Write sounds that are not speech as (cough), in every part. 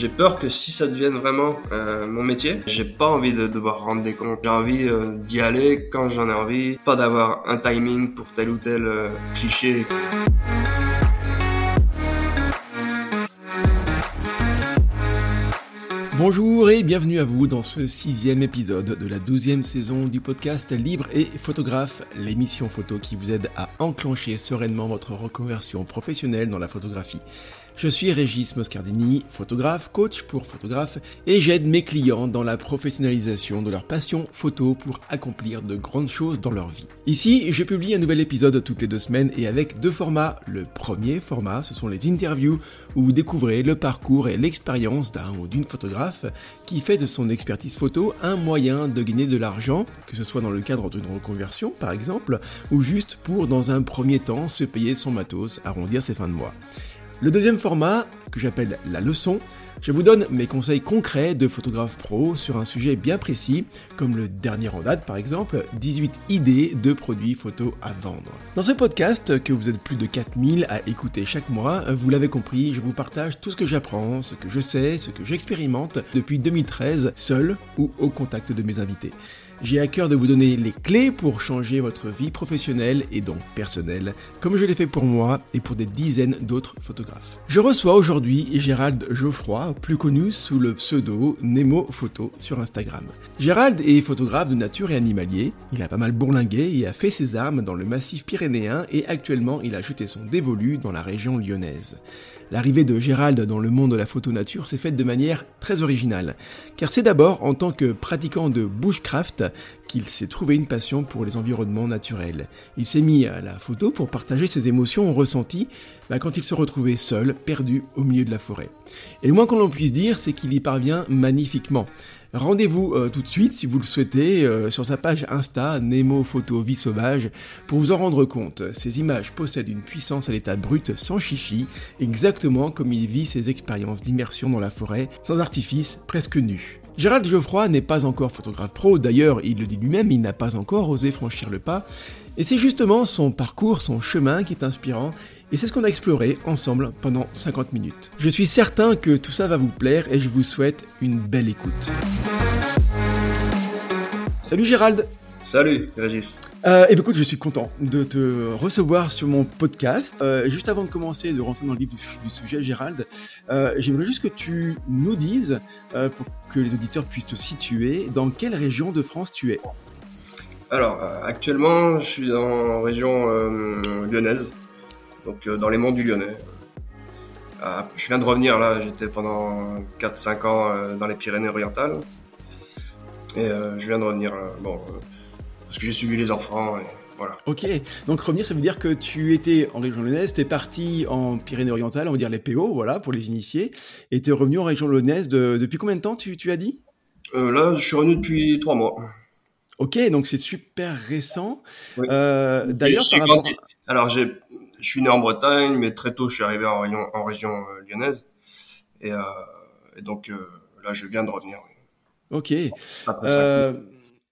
J'ai peur que si ça devienne vraiment euh, mon métier, j'ai pas envie de devoir rendre des comptes. J'ai envie euh, d'y aller quand j'en ai envie, pas d'avoir un timing pour tel ou tel euh, cliché. Bonjour et bienvenue à vous dans ce sixième épisode de la douzième saison du podcast Libre et Photographe, l'émission photo qui vous aide à enclencher sereinement votre reconversion professionnelle dans la photographie. Je suis Régis Moscardini, photographe, coach pour photographe, et j'aide mes clients dans la professionnalisation de leur passion photo pour accomplir de grandes choses dans leur vie. Ici, je publie un nouvel épisode toutes les deux semaines et avec deux formats. Le premier format, ce sont les interviews où vous découvrez le parcours et l'expérience d'un ou d'une photographe qui fait de son expertise photo un moyen de gagner de l'argent, que ce soit dans le cadre d'une reconversion par exemple, ou juste pour dans un premier temps se payer son matos, arrondir ses fins de mois. Le deuxième format, que j'appelle la leçon, je vous donne mes conseils concrets de photographe pro sur un sujet bien précis, comme le dernier en date par exemple, 18 idées de produits photo à vendre. Dans ce podcast, que vous êtes plus de 4000 à écouter chaque mois, vous l'avez compris, je vous partage tout ce que j'apprends, ce que je sais, ce que j'expérimente depuis 2013, seul ou au contact de mes invités. J'ai à cœur de vous donner les clés pour changer votre vie professionnelle et donc personnelle, comme je l'ai fait pour moi et pour des dizaines d'autres photographes. Je reçois aujourd'hui Gérald Geoffroy, plus connu sous le pseudo Nemo Photo sur Instagram. Gérald est photographe de nature et animalier, il a pas mal bourlingué et a fait ses armes dans le massif pyrénéen et actuellement il a jeté son dévolu dans la région lyonnaise. L'arrivée de Gérald dans le monde de la photo nature s'est faite de manière très originale, car c'est d'abord en tant que pratiquant de bushcraft qu'il s'est trouvé une passion pour les environnements naturels. Il s'est mis à la photo pour partager ses émotions ressenties bah, quand il se retrouvait seul, perdu au milieu de la forêt. Et le moins qu'on en puisse dire, c'est qu'il y parvient magnifiquement. Rendez-vous euh, tout de suite, si vous le souhaitez, euh, sur sa page Insta, Nemo Photo Vie Sauvage, pour vous en rendre compte. Ces images possèdent une puissance à l'état brut, sans chichi, exactement comme il vit ses expériences d'immersion dans la forêt, sans artifice, presque nu. Gérald Geoffroy n'est pas encore photographe pro, d'ailleurs il le dit lui-même, il n'a pas encore osé franchir le pas, et c'est justement son parcours, son chemin qui est inspirant et c'est ce qu'on a exploré ensemble pendant 50 minutes. Je suis certain que tout ça va vous plaire et je vous souhaite une belle écoute. Salut Gérald Salut Régis euh, Et eh bien écoute, je suis content de te recevoir sur mon podcast. Euh, juste avant de commencer, de rentrer dans le vif du, sujet, Gérald, euh, j'aimerais juste que tu nous dises, euh, pour que les auditeurs puissent te situer, dans quelle région de France tu es? Alors, actuellement, je suis en région lyonnaise donc euh, dans les monts du Lyonnais. Euh, je viens de revenir là, j'étais pendant 4-5 ans euh, dans les Pyrénées-Orientales. Et je viens de revenir, bon, parce que j'ai suivi les enfants. Et voilà. Ok, donc revenir, ça veut dire que tu étais en région lyonnaise, tu es parti en Pyrénées-Orientales, on va dire les PO, voilà, pour les initiés, et tu es revenu en région lyonnaise depuis combien de temps, tu, tu as dit? Là, je suis revenu depuis 3 mois. Ok, donc c'est super récent. D'ailleurs, par rapport... Alors, j'ai je suis né en Bretagne, mais très tôt, je suis arrivé en, région, en région euh, lyonnaise. Et, euh, et donc, euh, là, je viens de revenir. Ok. Euh,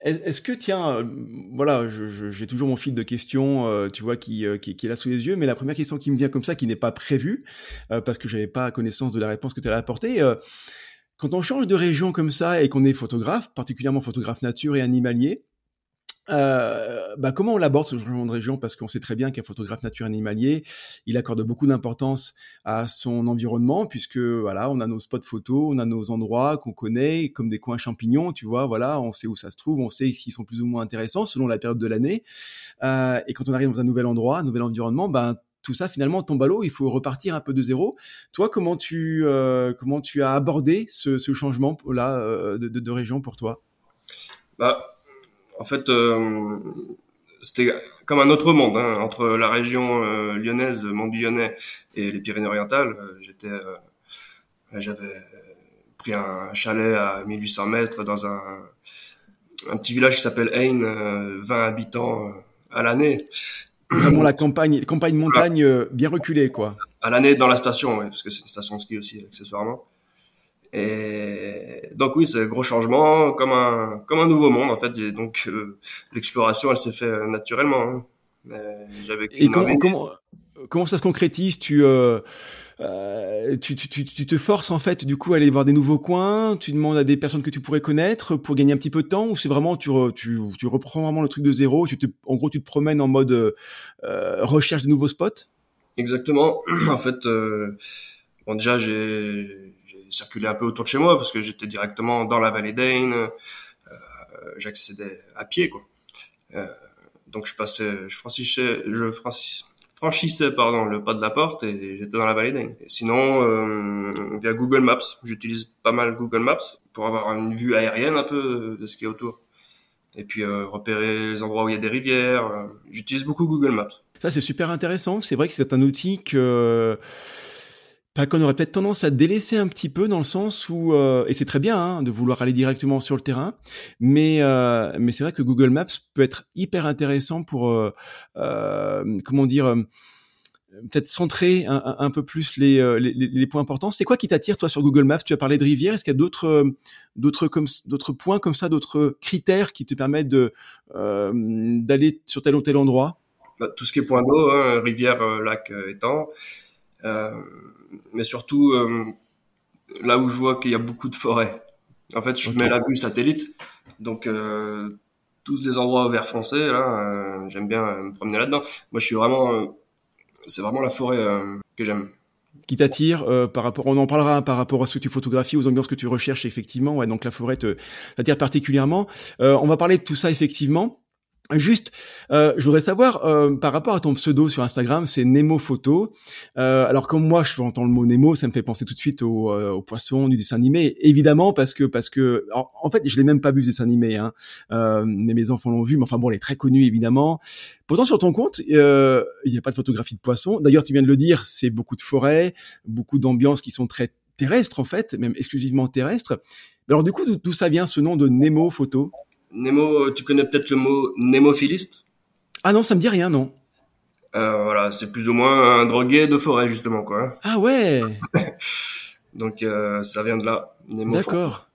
Est-ce que, tiens, voilà, j'ai toujours mon fil de questions, tu vois, qui, qui, qui, est là sous les yeux, mais la première question qui me vient comme ça, qui n'est pas prévue, parce que j'avais pas connaissance de la réponse que tu allais apporter, quand on change de région comme ça et qu'on est photographe, particulièrement photographe nature et animalier, euh, bah comment on l'aborde ce changement de région? Parce qu'on sait très bien qu'un photographe nature animalier, il accorde beaucoup d'importance à son environnement, puisque voilà, on a nos spots photos, on a nos endroits qu'on connaît, comme des coins champignons, tu vois, voilà, on sait où ça se trouve, on sait s'ils sont plus ou moins intéressants selon la période de l'année. Euh, et quand on arrive dans un nouvel endroit, un nouvel environnement, ben tout ça finalement tombe à l'eau, il faut repartir un peu de zéro. Toi, comment tu euh, comment tu as abordé ce, ce changement là euh, de, de, de région pour toi? Bah en fait, euh, c'était comme un autre monde hein, entre la région euh, lyonnaise, Mont Lyonnais et les Pyrénées-Orientales. Euh, j'étais, j'avais pris un chalet à 1800 mètres dans un, un petit village qui s'appelle Ain, 20 habitants à l'année. Vraiment la campagne, campagne montagne bien reculée, quoi. À l'année dans la station, ouais, parce que c'est une station de ski aussi accessoirement. Et donc oui, c'est un gros changement, comme un comme un nouveau monde en fait. Et donc euh, l'exploration, elle s'est fait euh, naturellement. Hein. J'avais et comment, comment, comment ça se concrétise? Tu euh, euh, tu, tu, tu, te forces en fait du coup à aller voir des nouveaux coins, tu demandes à des personnes que tu pourrais connaître pour gagner un petit peu de temps, ou c'est vraiment tu, tu, tu reprends vraiment le truc de zéro, tu te, en gros tu te promènes en mode euh, recherche de nouveaux spots? Exactement. (clears throat) en fait, euh, bon déjà j'ai circulé un peu autour de chez moi parce que j'étais directement dans la vallée d'Ain, euh, j'accédais à pied quoi. Euh, donc je passais, je franchissais, je franchissais pardon le pas de la porte et j'étais dans la vallée d'Ain. Sinon euh, via Google Maps, j'utilise pas mal Google Maps pour avoir une vue aérienne un peu de ce qui est autour. Et puis repérer les endroits où il y a des rivières. J'utilise beaucoup Google Maps. Ça c'est super intéressant. C'est vrai que c'est un outil que qu'on aurait peut-être tendance à délaisser un petit peu dans le sens où euh, et c'est très bien hein, de vouloir aller directement sur le terrain, mais euh, mais c'est vrai que Google Maps peut être hyper intéressant pour euh, comment dire peut-être centrer un, peu plus les, les, les points importants. C'est quoi qui t'attire toi sur Google Maps? Tu as parlé de rivière. Est-ce qu'il y a d'autres d'autres comme d'autres points comme ça, d'autres critères qui te permettent de d'aller sur tel ou tel endroit? Bah, Tout ce qui est point d'eau, hein, rivière, lac, étang. Euh, mais surtout euh, là où je vois qu'il y a beaucoup de forêts. En fait, je mets la vue satellite, donc euh, tous les endroits vert foncé, là, euh, j'aime bien me promener là-dedans. Moi, je suis vraiment, c'est vraiment la forêt que j'aime qui t'attire par rapport, on en parlera hein, par rapport à ce que tu photographies, aux ambiances que tu recherches effectivement. Ouais, donc la forêt t'attire particulièrement. on va parler de tout ça effectivement. Juste, euh, je voudrais savoir euh, par rapport à ton pseudo sur Instagram, c'est Nemo Photo. Euh, alors comme moi, je entends le mot Nemo, ça me fait penser tout de suite au, euh, au poisson du dessin animé, évidemment parce que parce que en, fait, je l'ai même pas vu ce dessin animé, hein, euh, mais mes enfants l'ont vu. Mais enfin bon, il est très connu évidemment. Pourtant sur ton compte, il n'y a pas de photographie de poisson. D'ailleurs, tu viens de le dire, c'est beaucoup de forêts, beaucoup d'ambiances qui sont très terrestres en fait, même exclusivement terrestres. Alors du coup, d'où ça vient ce nom de Nemo Photo? Nemo, tu connais peut-être le mot némophiliste? Ah non, ça me dit rien, non. Euh, voilà, c'est plus ou moins un drogué de forêt, justement, quoi. Ah ouais (laughs) Donc, euh, ça vient de là. D'accord.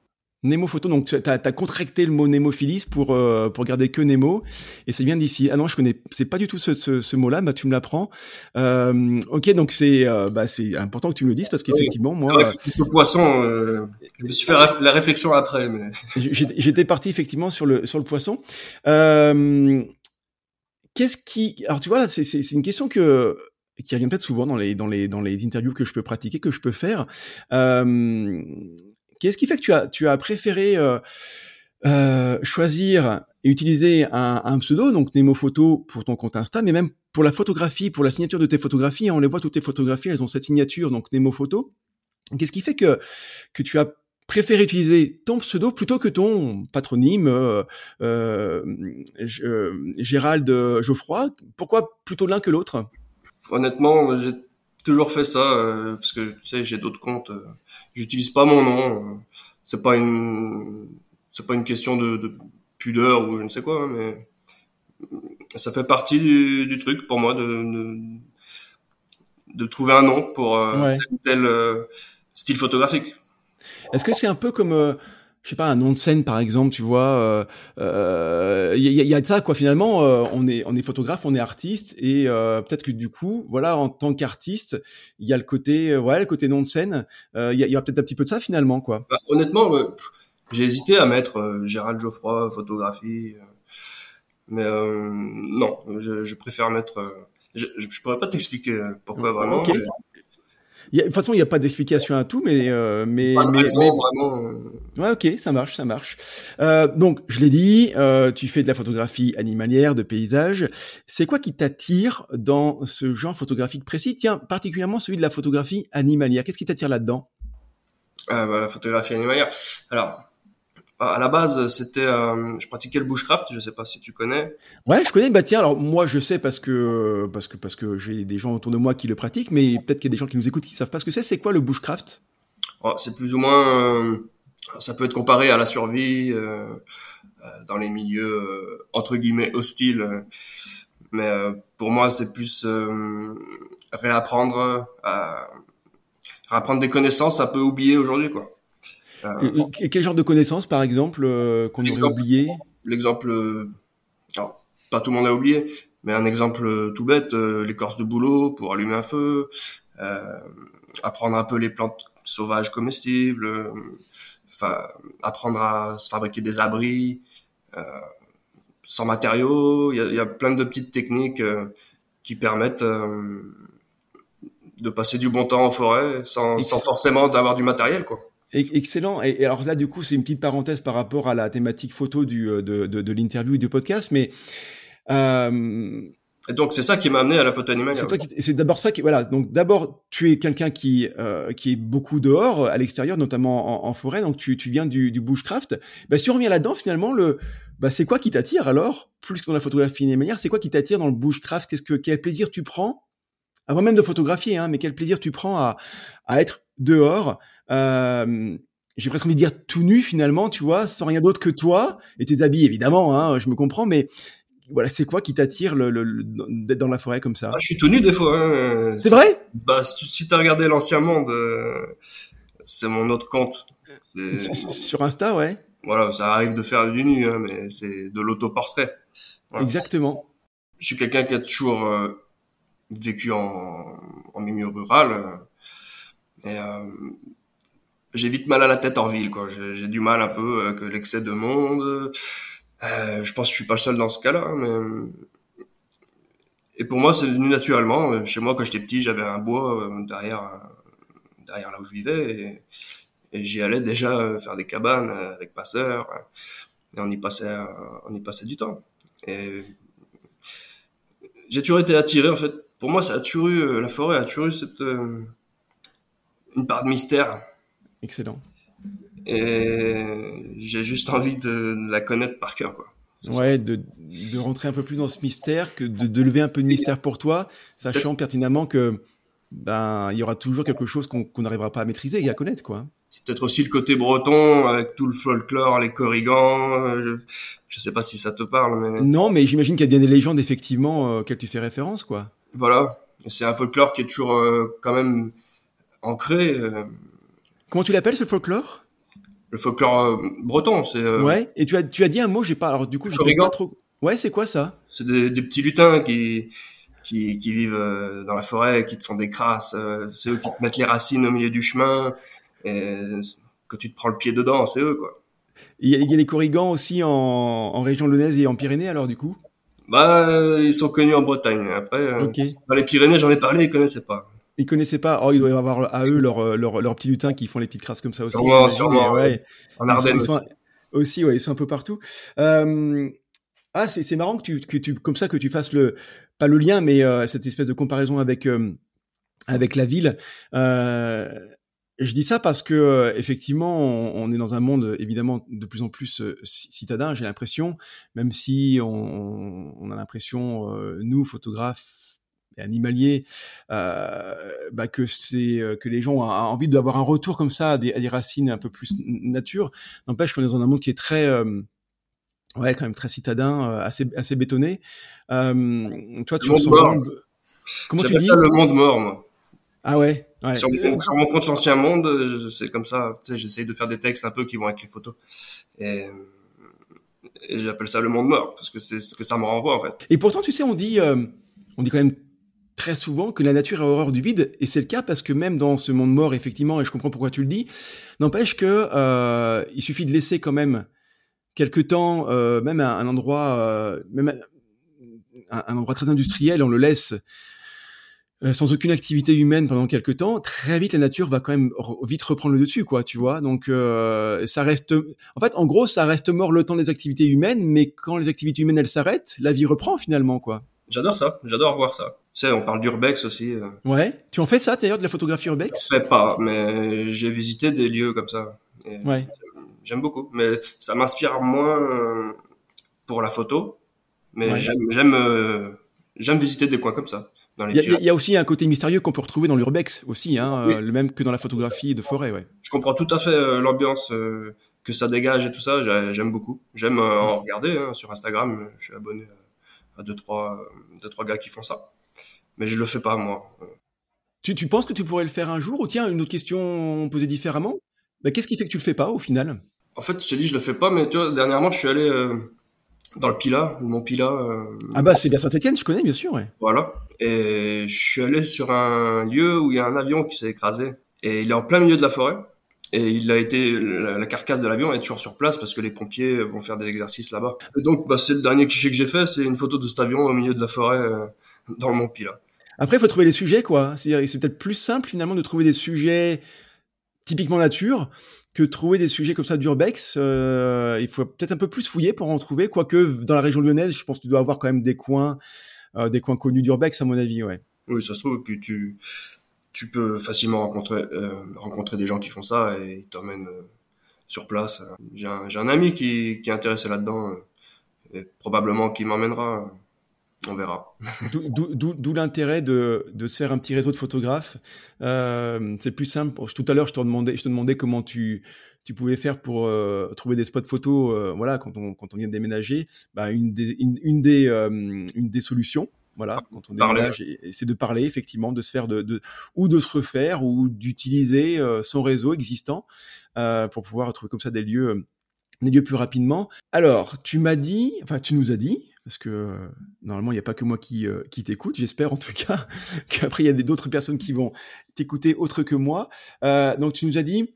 Nemo photo, donc tu as, as, contracté le mot némophilis pour euh, pour garder que Nemo, et c'est bien d'ici. Ah non, je connais, c'est pas du tout ce, ce, ce mot-là, bah tu me l'apprends. Euh, ok, donc c'est euh, bah c'est important que tu me le dises parce qu'effectivement moi, le poisson, euh, je me suis fait la réflexion après. Mais... (laughs) J'étais parti effectivement sur le sur le poisson. Euh, Qu'est-ce qui, alors tu vois là, c'est c'est une question que qui revient peut-être souvent dans les dans les dans les interviews que je peux pratiquer, que je peux faire. Euh, Qu'est-ce qui fait que tu as, tu as préféré euh, euh, choisir et utiliser un, un, pseudo, donc Nemo Photo pour ton compte Insta, mais même pour la photographie, pour la signature de tes photographies. Hein, on les voit toutes tes photographies, elles ont cette signature, donc Nemo Photo. Qu'est-ce qui fait que que tu as préféré utiliser ton pseudo plutôt que ton patronyme euh, euh, euh Gérald Geoffroy? Pourquoi plutôt l'un que l'autre? Honnêtement, j'ai toujours fait ça euh, parce que tu sais j'ai d'autres comptes euh, j'utilise pas mon nom c'est pas une c'est pas une question de, de, pudeur ou je ne sais quoi hein, mais ça fait partie du, du truc pour moi de, de, de trouver un nom pour euh, tel, tel style photographique. Est-ce que c'est un peu comme je sais pas un nom de scène par exemple tu vois il euh, y, y, a de ça quoi. Finalement euh, on est on est photographe on est artiste et euh, peut-être que du coup voilà en tant qu'artiste il y a le côté ouais le côté nom de scène il y, y, a peut-être un petit peu de ça finalement quoi. Bah, honnêtement j'ai hésité à mettre Gérald Geoffroy photographie mais non je, je, préfère mettre je, je pourrais pas t'expliquer pourquoi vraiment okay de toute façon, il n'y a pas d'explication à tout, mais euh, mais, mais, vraiment. Euh. Ouais, ok, ça marche, ça marche. Euh, donc, je l'ai dit, euh, tu fais de la photographie animalière, de paysage. C'est quoi qui t'attire dans ce genre photographique précis? Tiens, particulièrement celui de la photographie animalière. Qu'est-ce qui t'attire là-dedans? Ah, bah, La photographie animalière. Alors, à la base, c'était, euh, je pratiquais le bushcraft. Je sais pas si tu connais. Ouais, je connais. Bah tiens, alors moi, je sais parce que parce que parce que j'ai des gens autour de moi qui le pratiquent, mais peut-être qu'il y a des gens qui nous écoutent qui savent pas ce que c'est. C'est quoi le bushcraft? Oh, C'est plus ou moins, euh, ça peut être comparé à la survie euh, euh dans les milieux euh, entre guillemets hostiles. Mais pour moi, c'est plus réapprendre à réapprendre des connaissances un peu oubliées aujourd'hui, quoi. Euh, quel genre de connaissances, par exemple, euh, qu'on aurait oublié? L'exemple, euh, pas tout le monde a oublié, mais un exemple tout bête, l'écorce de boulot pour allumer un feu, apprendre un peu les plantes sauvages comestibles, enfin apprendre à se fabriquer des abris sans matériaux. Il y a, y a, plein de petites techniques qui permettent de passer du bon temps en forêt sans, sans forcément d'avoir du matériel, quoi. Excellent. Et, alors là, du coup, c'est une petite parenthèse par rapport à la thématique photo du, de, de, de l'interview et du podcast, mais euh, et donc c'est ça qui m'a amené à la photo animalière. C'est d'abord ça qui voilà. Donc d'abord tu es quelqu'un qui euh, qui est beaucoup dehors à l'extérieur, notamment en, en, forêt. Donc tu, tu viens du, du bushcraft. Bah, si on revient là-dedans finalement le bah, c'est quoi qui t'attire alors plus que dans la photographie animalière C'est quoi qui t'attire dans le bushcraft? Qu'est-ce que quel plaisir tu prends? Avant même de photographier, hein, mais quel plaisir tu prends à, à être dehors. Euh, j'ai presque envie de dire tout nu finalement, tu vois, sans rien d'autre que toi et tes habits évidemment, hein, je me comprends, mais voilà, c'est quoi qui t'attire le, le, d'être dans la forêt comme ça? Ah, Je suis tout nu des fois. Hein. C'est vrai? Bah si tu as regardé l'ancien monde, euh, c'est mon autre compte. (laughs) Sur, Insta, ouais. Voilà, ça arrive de faire du nu, hein, mais c'est de l'autoportrait. Exactement. Je suis quelqu'un qui a toujours euh, vécu en, en, milieu rural. Euh, et j'ai vite mal à la tête en ville, quoi. J'ai du mal un peu avec l'excès de monde. Euh, je pense que je suis pas le seul dans ce cas-là, hein, mais et pour moi c'est venu naturellement. Chez moi quand j'étais petit, j'avais un bois derrière derrière là où je vivais et, et j'y allais déjà faire des cabanes avec ma sœur et on y passait on y passait du temps. Et j'ai toujours été attiré en fait pour moi, ça a toujours eu, euh, la forêt a toujours eu cette, euh, une part de mystère. Excellent. Et j'ai juste envie de, la connaître par cœur, quoi. Ouais, de, de, rentrer un peu plus dans ce mystère, que de, de lever un peu de mystère pour toi, sachant pertinemment que ben il y aura toujours quelque chose qu'on n'arrivera pas à maîtriser et à connaître, quoi. C'est peut-être aussi le côté breton avec tout le folklore, les corrigans. Euh, je, ne sais pas si ça te parle, mais non, mais j'imagine qu'il y a bien des légendes effectivement auxquelles tu fais référence, quoi. Voilà. C'est un folklore qui est toujours euh, quand même ancré. Euh. Comment tu l'appelles ce folklore? Le folklore euh, breton, c'est. Ouais. Et tu as tu as dit un mot, j'ai pas. Alors du coup, j'ai pas trop. Ouais, c'est quoi ça? C'est des, des, petits lutins qui qui, qui vivent dans la forêt, qui te font des crasses. c'est eux qui te mettent les racines au milieu du chemin. Et quand tu te prends le pied dedans, c'est eux quoi. Il y, a, il y a les corrigans aussi en, en région lyonnaise et en Pyrénées alors du coup? Bah, euh, ils sont connus en Bretagne. Après, euh, dans les Pyrénées, j'en ai parlé, ils connaissaient pas. Ils connaissaient pas. Oh, il doit y avoir à eux leurs leur, leur petits lutins qui font les petites crasses comme ça aussi. Sûrement, sûrement. Ouais. En Ardennes aussi. aussi. ouais, ils sont un peu partout. Euh... Ah, c'est marrant que tu, que tu, comme ça, que tu fasses le, pas le lien, mais euh, cette espèce de comparaison avec, euh, avec la ville. Euh, je dis ça parce que euh, effectivement, on, est dans un monde évidemment de plus en plus euh, citadin. J'ai l'impression, même si on, on a l'impression, euh, nous photographes et animaliers, bah, que c'est que les gens ont envie d'avoir un retour comme ça à des, à des, racines un peu plus nature. N'empêche qu'on est dans un monde qui est très ouais, quand même très citadin, assez assez bétonné. toi, tu ressens Comment tu dis ça le monde mort, moi. Ah ouais. Sur, mon, compte l'ancien monde, c'est comme ça. J'essaye de faire des textes un peu qui vont avec les photos. Et, et j'appelle ça le monde mort parce que c'est ce que ça me renvoie en fait. Et pourtant, tu sais, on dit, euh, on dit quand même très souvent que la nature a horreur du vide, et c'est le cas parce que même dans ce monde mort, effectivement, et je comprends pourquoi tu le dis, n'empêche que euh, il suffit de laisser quand même quelque temps, euh, même un, endroit, euh, même un, endroit très industriel, on le laisse sans aucune activité humaine pendant quelques temps, très vite la nature va quand même vite reprendre le dessus, quoi, tu vois. Donc ça reste, en fait, en gros, ça reste mort le temps des activités humaines, mais quand les activités humaines elles s'arrêtent, la vie reprend finalement, quoi. J'adore ça, j'adore voir ça. Tu sais, on parle d'urbex aussi. Euh. Ouais. Tu en fais ça d'ailleurs de la photographie urbex? Je fais pas, mais j'ai visité des lieux comme ça. ouais. J'aime beaucoup, mais ça m'inspire moins pour la photo. Mais j'aime j'aime j'aime visiter des coins comme ça. Il y, a aussi un côté mystérieux qu'on peut retrouver dans l'urbex aussi, hein, euh, le même que dans la photographie de forêt. Ouais. Je comprends tout à fait euh, l'ambiance euh, que ça dégage et tout ça. J'aime beaucoup. J'aime en regarder hein, sur Instagram. Je suis abonné à deux trois, deux trois gars qui font ça, mais je le fais pas moi. Tu, tu penses que tu pourrais le faire un jour ou tiens une autre question posée différemment? Bah, Qu'est-ce qui fait que tu le fais pas au final? En fait, je te dis je le fais pas, mais tu vois dernièrement je suis allé dans le Pila, mon Pila. Ah bah c'est bien Saint-Etienne, je connais bien sûr. Ouais. Voilà. Et je suis allé sur un lieu où il y a un avion qui s'est écrasé. Et il est en plein milieu de la forêt. Et il a été, la, carcasse de l'avion est toujours sur place parce que les pompiers vont faire des exercices là-bas. donc, bah, c'est le dernier cliché que j'ai fait, c'est une photo de cet avion au milieu de la forêt, euh, dans Mont Pila. Après, il faut trouver les sujets, quoi. C'est peut-être plus simple, finalement, de trouver des sujets typiquement nature que trouver des sujets comme ça d'urbex. Euh, il faut peut-être un peu plus fouiller pour en trouver, quoique dans la région lyonnaise, je pense que tu dois avoir quand même des coins, euh, des coins connus d'urbex, à mon avis, ouais. Oui, ça se trouve, puis tu, tu peux facilement rencontrer, euh, rencontrer des gens qui font ça et ils t'emmènent sur place. J'ai un, un, ami qui, qui est intéressé là-dedans et probablement qui m'emmènera. On verra. D'où l'intérêt de, de, se faire un petit réseau de photographes. Euh, c'est plus simple. Tout à l'heure, je te demandais, je te demandais comment tu, tu pouvais faire pour euh, trouver des spots photos. voilà, quand on, quand on vient de déménager, bah, une des, une, une des, une des solutions, voilà, ah, quand on déménage, c'est de parler effectivement, de se faire de, de ou de se refaire ou d'utiliser euh, son réseau existant euh, pour pouvoir trouver comme ça des lieux, euh, des lieux plus rapidement. Alors, tu m'as dit, enfin, tu nous as dit, parce que normalement il n'y a pas que moi qui, qui t'écoute, j'espère en tout cas (laughs) qu'après il y a d'autres personnes qui vont t'écouter autre que moi. donc tu nous as dit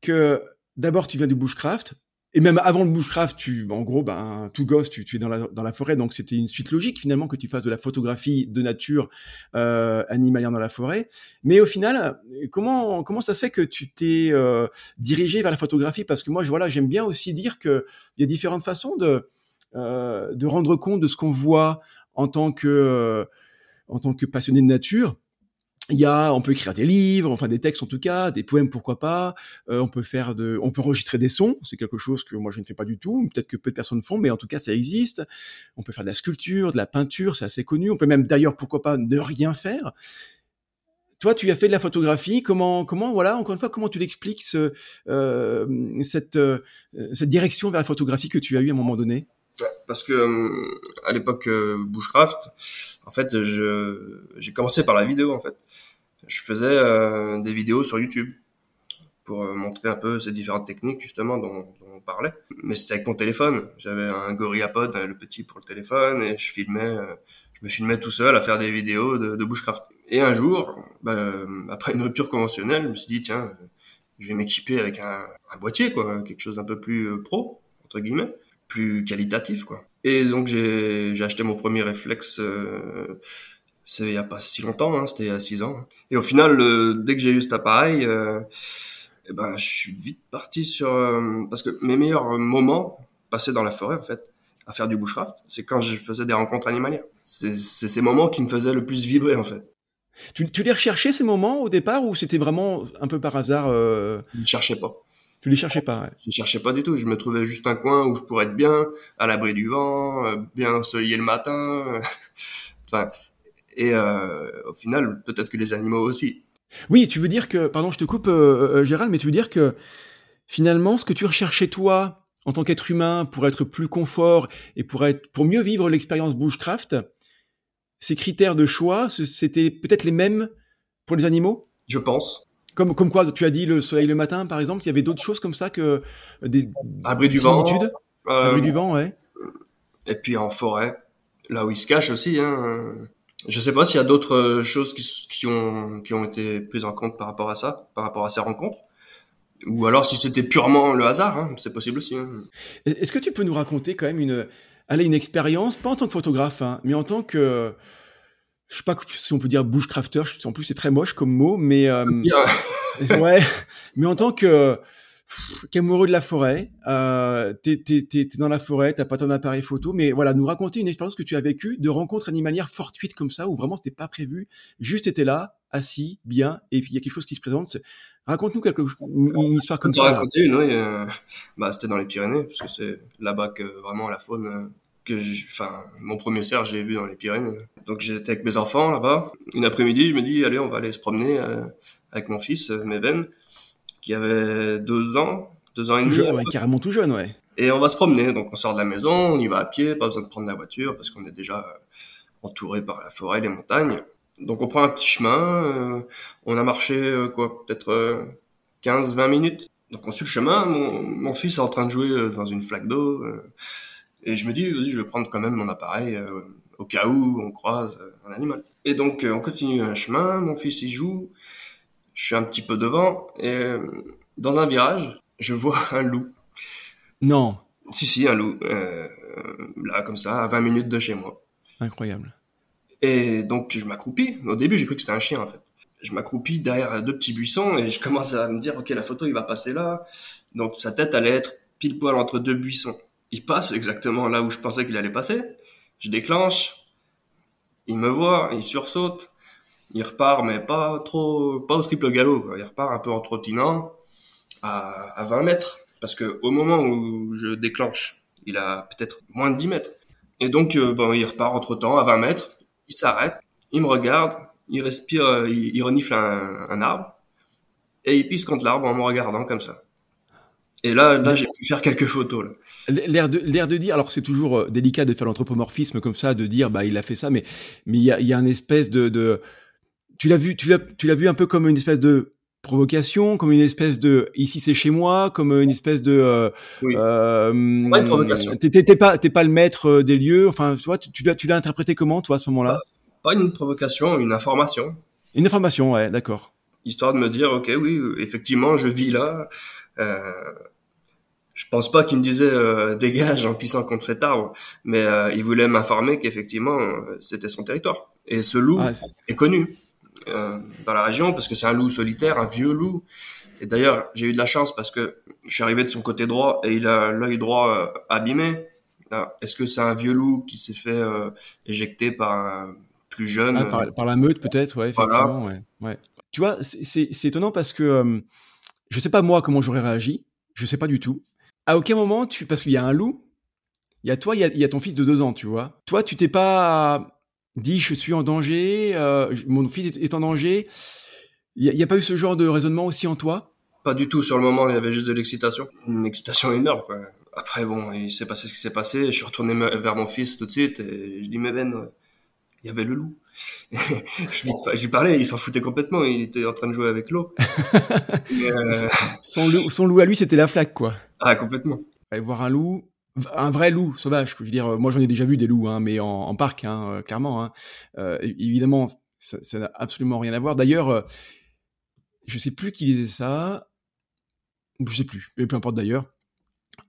que d'abord tu viens du bushcraft, et même avant le bushcraft, tu, en gros, ben, tout gosse, tu, es dans la, dans la forêt, donc c'était une suite logique finalement que tu fasses de la photographie de nature euh, animalière dans la forêt. Mais au final, comment comment ça se fait que tu t'es euh, dirigé vers la photographie? Parce que moi, voilà, j'aime bien aussi dire que il y a différentes façons de euh, de rendre compte de ce qu'on voit en tant que euh, en tant que passionné de nature il y a, on peut écrire des livres, enfin des textes en tout cas, des poèmes pourquoi pas. Euh, on peut faire de, on peut enregistrer des sons. C'est quelque chose que moi je ne fais pas du tout. Peut-être que peu de personnes font, mais en tout cas ça existe. On peut faire de la sculpture, de la peinture, c'est assez connu. On peut même d'ailleurs pourquoi pas ne rien faire. Toi, tu as fait de la photographie. Comment, comment, voilà, encore une fois, comment tu l'expliques ce, euh, cette, euh, cette direction vers la photographie que tu as eu à un moment donné? Parce que euh, à l'époque Bushcraft, en fait, je, j'ai commencé par la vidéo en fait je faisais euh, des vidéos sur YouTube pour euh, montrer un peu ces différentes techniques justement dont, on parlait. Mais c'était avec mon téléphone. J'avais un GorillaPod, le petit pour le téléphone, et je filmais, euh, je me filmais tout seul à faire des vidéos de, de bushcraft. Et un jour, bah, après une rupture conventionnelle, je me suis dit tiens, je vais m'équiper avec un, un, boîtier quoi, quelque chose d'un peu plus pro entre guillemets, plus qualitatif quoi. Et donc j'ai acheté mon premier réflexe. Euh, c'est il y a pas si longtemps, hein, c'était il y a six ans. Et au final, dès que j'ai eu cet appareil, euh, eh ben, je suis vite parti sur euh, parce que mes meilleurs moments passaient dans la forêt en fait, à faire du bushcraft, c'est quand je faisais des rencontres animalières. C'est ces moments qui me faisaient le plus vibrer en fait. Tu, tu les recherchais ces moments au départ ou c'était vraiment un peu par hasard euh... Je ne cherchais pas. Tu les cherchais pas ouais. Je cherchais pas du tout. Je me trouvais juste un coin où je pourrais être bien, à l'abri du vent, euh, bien ensoleillé le matin. (laughs) enfin, et euh, au final, peut-être que les animaux aussi. Oui, tu veux dire que, pardon, je te coupe, euh, euh, Gérald, mais tu veux dire que finalement, ce que tu recherchais toi en tant qu'être humain pour être plus confort et pour être pour mieux vivre l'expérience bushcraft, ces critères de choix, c'était peut-être les mêmes pour les animaux? Je pense. Comme, comme quoi, tu as dit le soleil le matin, par exemple, il y avait d'autres choses comme ça que des abri du vent, abri du vent, ouais. Et puis en forêt, là où ils se cachent aussi, hein. Je sais pas s'il y a d'autres euh, choses qui, qui, ont, qui ont été prises en compte par rapport à ça, par rapport à ces rencontres. Ou alors si c'était purement le hasard, hein, c'est possible aussi. Hein. Est-ce que tu peux nous raconter quand même une, allez, une expérience, pas en tant que photographe, hein, mais en tant que, je sais pas si on peut dire bushcrafter, en plus c'est très moche comme mot, mais euh, (laughs) (laughs) ouais, mais en tant que qu'amoureux de la forêt, euh, t'es, t'es, t'es, dans la forêt, t'as pas ton appareil photo, mais voilà, nous raconter une expérience que tu as vécue de rencontre animalière fortuite comme ça, où vraiment c'était pas prévu, juste étais là, assis, bien, et puis il y a quelque chose qui se présente. Raconte-nous quelque une histoire comme ça. Raconter une, oui, euh, bah, c'était dans les Pyrénées, parce que c'est là-bas que vraiment la faune, euh, que enfin, mon premier cerf, j'ai vu dans les Pyrénées. Donc j'étais avec mes enfants là-bas. Une après-midi, je me dis, allez, on va aller se promener euh, avec mon fils, mes veines qui avait deux ans, deux ans et demi. Jeune, carrément tout jeune, ouais. Et on va se promener. Donc on sort de la maison, on y va à pied, pas besoin de prendre la voiture parce qu'on est déjà euh, entouré par la forêt, les montagnes. Donc on prend un petit chemin. Euh, on a marché euh, quoi, peut-être 15-20 minutes. Donc on suit le chemin. Mon, mon, fils est en train de jouer dans une flaque d'eau. Et je me dis, vas-y, je vais prendre quand même mon appareil au cas où on croise un animal. Et donc on continue un chemin, mon fils y joue, je suis un petit peu devant et dans un virage, je vois un loup. Non. Si si, un loup là comme ça à 20 minutes de chez moi. Incroyable. Et donc je m'accroupis. Au début, j'ai cru que c'était un chien en fait. Je m'accroupis derrière deux petits buissons et je commence à me dire ok la photo il va passer là. Donc sa tête allait être pile poil entre deux buissons. Il passe exactement là où je pensais qu'il allait passer. Je déclenche. Il me voit, il sursaute. Il repart mais pas trop, pas au triple galop. Il repart un peu en trottinant à, à 20 mètres parce que au moment où je déclenche, il a peut-être moins de 10 mètres. Et donc, euh, bon, il repart entre temps à 20 mètres il s'arrête, il me regarde, il respire, il, renifle un, arbre, et il pisse contre l'arbre en me regardant comme ça. Et là, là, j'ai pu faire quelques photos. L'air de, l'air de dire, alors c'est toujours euh, délicat de faire l'anthropomorphisme comme ça, de dire, bah, il a fait ça, mais, mais il y a, y a une espèce de, de, tu l'as vu, tu l'as, tu l'as vu un peu comme une espèce de provocation, comme une espèce de ici c'est chez moi, comme une espèce de euh, oui. euh, une provocation. T'es pas t'es pas le maître euh, des lieux. Enfin, tu vois, tu, tu l'as tu l'as interprété comment toi à ce moment-là? Pas, une provocation, une information. Une information, ouais, d'accord. Histoire de me dire, ok, oui, effectivement, je vis là. Euh, je pense pas qu'il me disait euh, dégage en pissant contre cet arbre, mais euh, il voulait m'informer qu'effectivement c'était son territoire. Et ce loup ah, est... est connu. Dans la région parce que c'est un loup solitaire, un vieux loup. Et d'ailleurs, j'ai eu de la chance parce que je suis arrivé de son côté droit et il a l'œil droit abîmé. Est-ce que c'est un vieux loup qui s'est fait éjecter par un plus jeune ah, par, la meute peut-être, ouais, effectivement. Ouais, ouais. Tu vois, c'est étonnant parce que je sais pas moi comment j'aurais réagi. Je sais pas du tout. À aucun moment, tu, parce qu'il y a un loup, il y a toi, il y a, a ton fils de deux ans, tu vois. Toi, tu t'es pas dit je suis en danger, euh, mon fils est, en danger. Il n'y a, pas eu ce genre de raisonnement aussi en toi? Pas du tout. Sur le moment, il y avait juste de l'excitation, une excitation énorme. Quoi. Après, bon, il s'est passé ce qui s'est passé. Je suis retourné vers mon fils tout de suite et je dis mais Ben, il y avait le loup. (laughs) je, lui, je, lui, parlais, il s'en foutait complètement. Il était en train de jouer avec l'eau. (laughs) euh... son, loup, son loup à lui, c'était la flaque, quoi. Ah, complètement. Aller voir un loup, un vrai loup sauvage. Je veux dire, moi j'en ai déjà vu des loups, hein, mais en, en parc, hein, euh, clairement. Hein. Euh, évidemment, ça n'a absolument rien à voir. D'ailleurs, euh, je sais plus qui disait ça. Je sais plus, mais peu importe d'ailleurs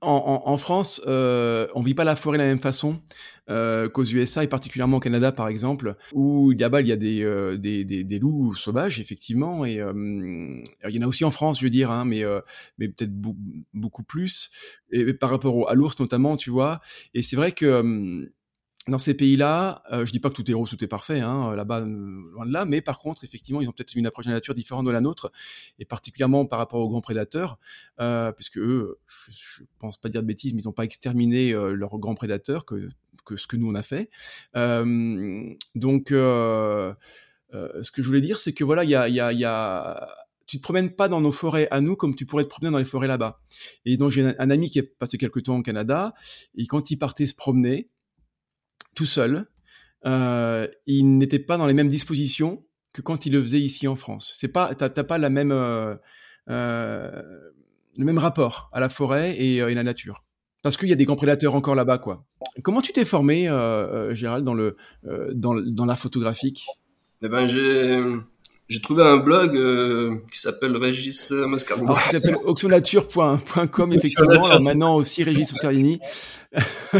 en, en, France, euh, on vit pas la forêt de la même façon euh, qu'aux USA et particulièrement au Canada, par exemple, où là-bas il y a des, euh, des, des, des, loups sauvages, effectivement, et euh, il y en a aussi en France, je veux dire, hein, mais, euh, mais peut-être beaucoup plus, et, par rapport à l'ours notamment, tu vois. Et c'est vrai que dans ces pays-là, euh, je dis pas que tout est rose, tout est parfait, hein, là-bas, euh, loin de là, mais par contre, effectivement, ils ont peut-être une approche de la nature différente de la nôtre, et particulièrement par rapport aux grands prédateurs, euh, puisque eux, je, je pense pas dire de bêtises, mais ils n'ont pas exterminé euh, leurs grands prédateurs que, ce que nous on a fait. Euh, donc, euh, ce que je voulais dire, c'est que voilà, il y a, tu te promènes pas dans nos forêts à nous comme tu pourrais te promener dans les forêts là-bas. Et donc j'ai un, ami qui a passé quelques temps au Canada et quand il partait se promener, tout seul, euh, il n'était pas dans les mêmes dispositions que quand il le faisait ici en France. C'est pas, t'as, pas la même, euh, euh, le même rapport à la forêt et, et la nature. Parce qu'il y a des grands prédateurs encore là-bas, quoi. Comment tu t'es formé, Gérald, dans le, dans, dans l'art photographique Eh ben, j'ai j'ai trouvé un blog euh, qui s'appelle Régis Moscardini. Alors, qui s'appelle oxonature.com, effectivement. Alors maintenant aussi Régis Moscardini. (laughs)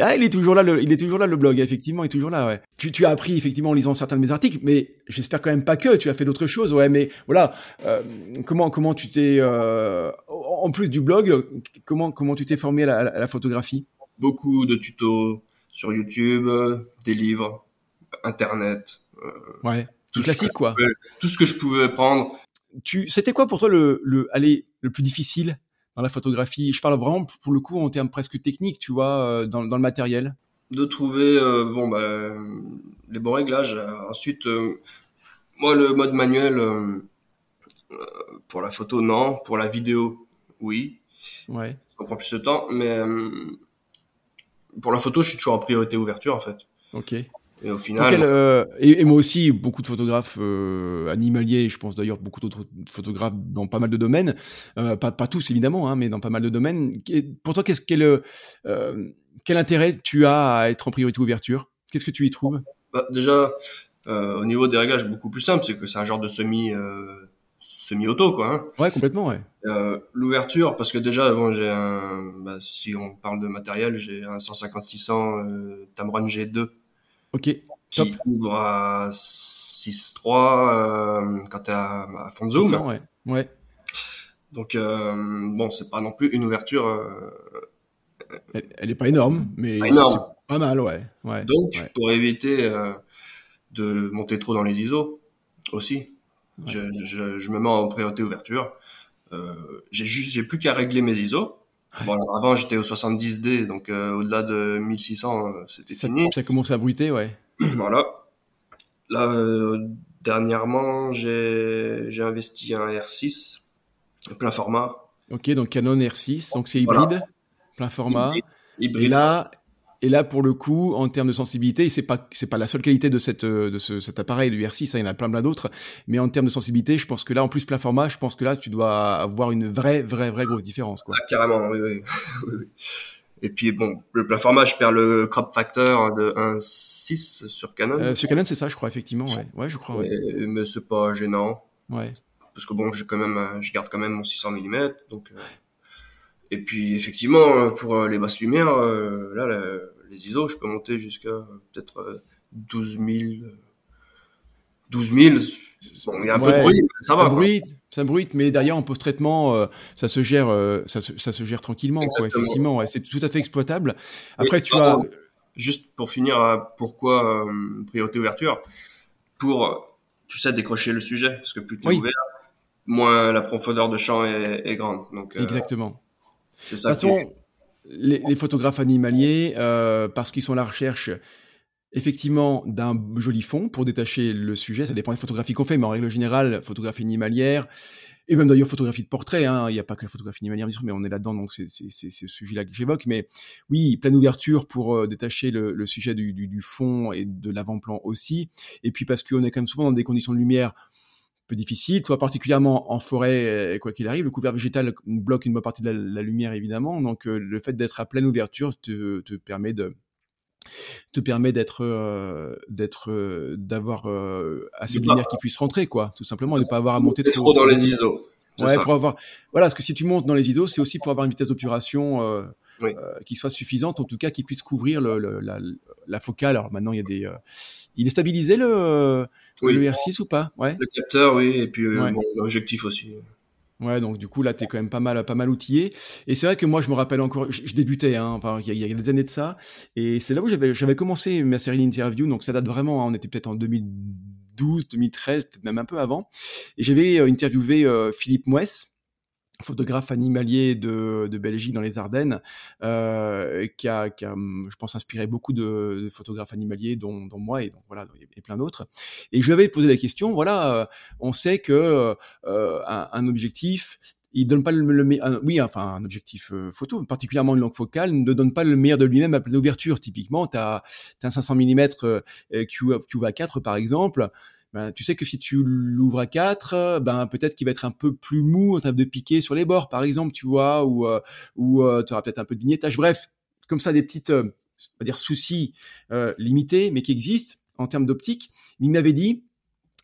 ah, il est toujours là, le, il est toujours là, le blog, effectivement, il est toujours là, ouais. Tu, tu as appris, effectivement, en lisant certains de mes articles, mais j'espère quand même pas que, tu as fait d'autres choses, ouais, mais voilà, euh, comment, comment tu t'es, euh, en plus du blog, comment, comment tu t'es formé à la, à la photographie? Beaucoup de tutos sur YouTube, des livres, Internet. Euh, ouais tout classique quoi. Pouvais, tout ce que je pouvais prendre. Tu, c'était quoi pour toi le, le, allez, le plus difficile dans la photographie? Je parle vraiment pour le coup en termes presque techniques, tu vois, euh, dans, dans le matériel. De trouver, euh, bon bah, les bons réglages. Ensuite, euh, moi le mode manuel euh, pour la photo non, pour la vidéo oui. Ouais. Ça prend plus de temps, mais pour la photo, je suis toujours en priorité ouverture en fait. Ok. Et au final. Euh, et, et, moi aussi, beaucoup de photographes euh, animaliers, je pense d'ailleurs beaucoup d'autres photographes dans pas mal de domaines, euh, pas, pas tous évidemment, hein, mais dans pas mal de domaines. Pour toi, qu'est-ce quel, euh, quel intérêt tu as à être en priorité ouverture? Qu'est-ce que tu y trouves? Bah, Déjà, au niveau des réglages, beaucoup plus simple, c'est que c'est un genre de semi semi-auto quoi. Hein. Ouais, complètement, ouais. L'ouverture, parce que déjà, bon, j'ai un, bah, si on parle de matériel, j'ai un 150-600 euh, Tamron G2. Ok. Qui ouvre à 6.3 euh, quand t'es à, à fond de zoom. ouais. ouais. Donc euh, bon, c'est pas non plus une ouverture. Euh, elle, elle, est pas énorme, mais pas, énorme. pas mal, ouais. ouais Donc ouais. pour éviter euh, de monter trop dans les ISO aussi. Je, je, je, me mets en priorité ouverture. J'ai juste, j'ai plus qu'à régler mes ISO. Bon, alors avant j'étais au 70D, donc euh, au-delà de 1600, euh, c'était fini. Ça commençait à bruiter, ouais. (clears throat) voilà. Là, euh, dernièrement, j'ai, j'ai investi un R6, plein format. Ok, donc Canon R6, donc c'est hybride, voilà. plein format. Hybride. hybride. Et là, et là, pour le coup, en termes de sensibilité, c'est pas c'est pas la seule qualité de cette de ce, cet appareil du R6, hein, il y en a plein plein d'autres. Mais en termes de sensibilité, je pense que là, en plus plein format, je pense que là, tu dois avoir une vraie vraie vraie grosse différence, quoi. Ah, carrément, oui, oui. (laughs) oui, Et puis bon, le plein format, je perds le crop factor de 1.6 sur Canon. Euh, sur Canon, c'est ça, je crois effectivement, ouais, ouais, je crois. Ouais. Mais, mais c'est pas gênant. Ouais. Parce que bon, j'ai quand même, je garde quand même mon 600 mm, donc. Euh... Et puis effectivement, pour les basses lumières, euh, là, les ISO, je peux monter jusqu'à peut-être 12 000. 12 000. Bon, il y a un ouais, peu de bruit, ça va. Ça bruite, ça bruite, mais derrière en post-traitement, euh, ça se gère, euh, ça, se, ça se gère tranquillement, quoi, effectivement. Ouais, c'est tout à fait exploitable. Après, Et, tu as. Juste pour finir, pourquoi euh, priorité ouverture? Pour, tu sais, décrocher le sujet, parce que plus tu es oui. ouvert, moins la profondeur de champ est, est grande. Donc, Exactement. C'est ça. De toute façon, les, les, photographes animaliers, euh, parce qu'ils sont à la recherche effectivement d'un joli fond pour détacher le sujet, ça dépend des photographies qu'on fait, mais en règle générale, photographie animalière, et même d'ailleurs photographie de portrait, hein, il n'y a pas que la photographie animalière, bien sûr, mais on est là-dedans, donc c'est ce sujet-là que j'évoque. Mais oui, pleine ouverture pour euh, détacher le, le sujet du, du, du, fond et de l'avant-plan aussi. Et puis parce qu'on est quand même souvent dans des conditions de lumière peu difficile, toi particulièrement en forêt, quoi qu'il arrive, le couvert végétal bloque une bonne partie de la, la lumière évidemment, donc euh, le fait d'être à pleine ouverture te, te permet de te permet d'être euh, d'être euh, d'avoir euh, assez de lumière qui puisse rentrer quoi tout simplement et de pas avoir à monter trop, trop dans les ISO ouais pour avoir voilà parce que si tu montes dans les ISO c'est aussi pour avoir une vitesse d'obturation oui. qui soit suffisante en tout cas qui puisse couvrir le, le, la, la, focale alors maintenant il y a des il est stabilisé le, oui. le R6 ou pas? Ouais le capteur oui et puis ouais. bon, l'objectif aussi Ouais, donc du coup là t'es quand même pas mal, pas mal outillé. Et c'est vrai que moi je me rappelle encore, je, je débutais, hein, il y, y, a des années de ça, et c'est là où j'avais, j'avais commencé ma série d'interviews. Donc ça date vraiment, hein, on était peut-être en 2012, 2013, peut-être même un peu avant. Et j'avais euh, interviewé euh, Philippe Mouès, photographe animalier de, de Belgique dans les Ardennes, euh, qui, a, qui a, je pense, inspiré beaucoup de, de photographes animaliers, dont, dont, moi et donc voilà et plein d'autres. Et je lui avais posé la question. Voilà, euh, on sait que euh, un, un, objectif, il donne pas le, le oui, enfin un objectif euh, photo, particulièrement une longue focale, ne donne pas le meilleur de lui-même à pleine ouverture. Typiquement, tu as, un 500 mm Q, QV4 par exemple ben, tu sais que si tu l'ouvres à 4, ben peut-être qu'il va être un peu plus mou en termes de piqué sur les bords, par exemple, tu vois, ou euh, ou euh, tu auras peut-être un peu de vignettage. Bref, comme ça, des petites, euh, on va dire soucis euh, limités, mais qui existent en termes d'optique. Il m'avait dit,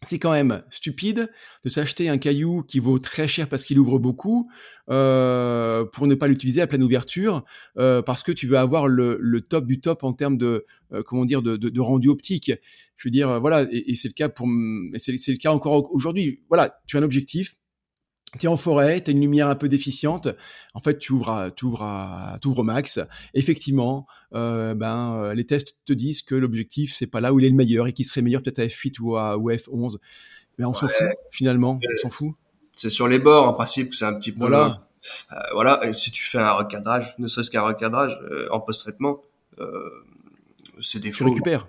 c'est quand même stupide de s'acheter un caillou qui vaut très cher parce qu'il ouvre beaucoup euh, pour ne pas l'utiliser à pleine ouverture euh, parce que tu veux avoir le, le, top du top en termes de euh, comment dire de, de, rendu optique. Je veux dire voilà et, et c'est le cas pour c'est le cas encore aujourd'hui. Voilà, tu as un objectif, tu es en forêt, tu as une lumière un peu déficiente, en fait, tu ouvres, à, tu ouvres, à, tu ouvres au max. Effectivement, euh, ben, les tests te disent que l'objectif, c'est pas là où il est le meilleur et qu'il serait meilleur peut-être à F8 ou à ou F11. Mais on ouais, s'en fout, finalement, on s'en fout. C'est sur les bords, en principe, c'est un petit peu... Voilà. Euh, voilà, et si tu fais un recadrage, ne serait-ce qu'un recadrage euh, en post-traitement, euh, c'est des Tu récupères.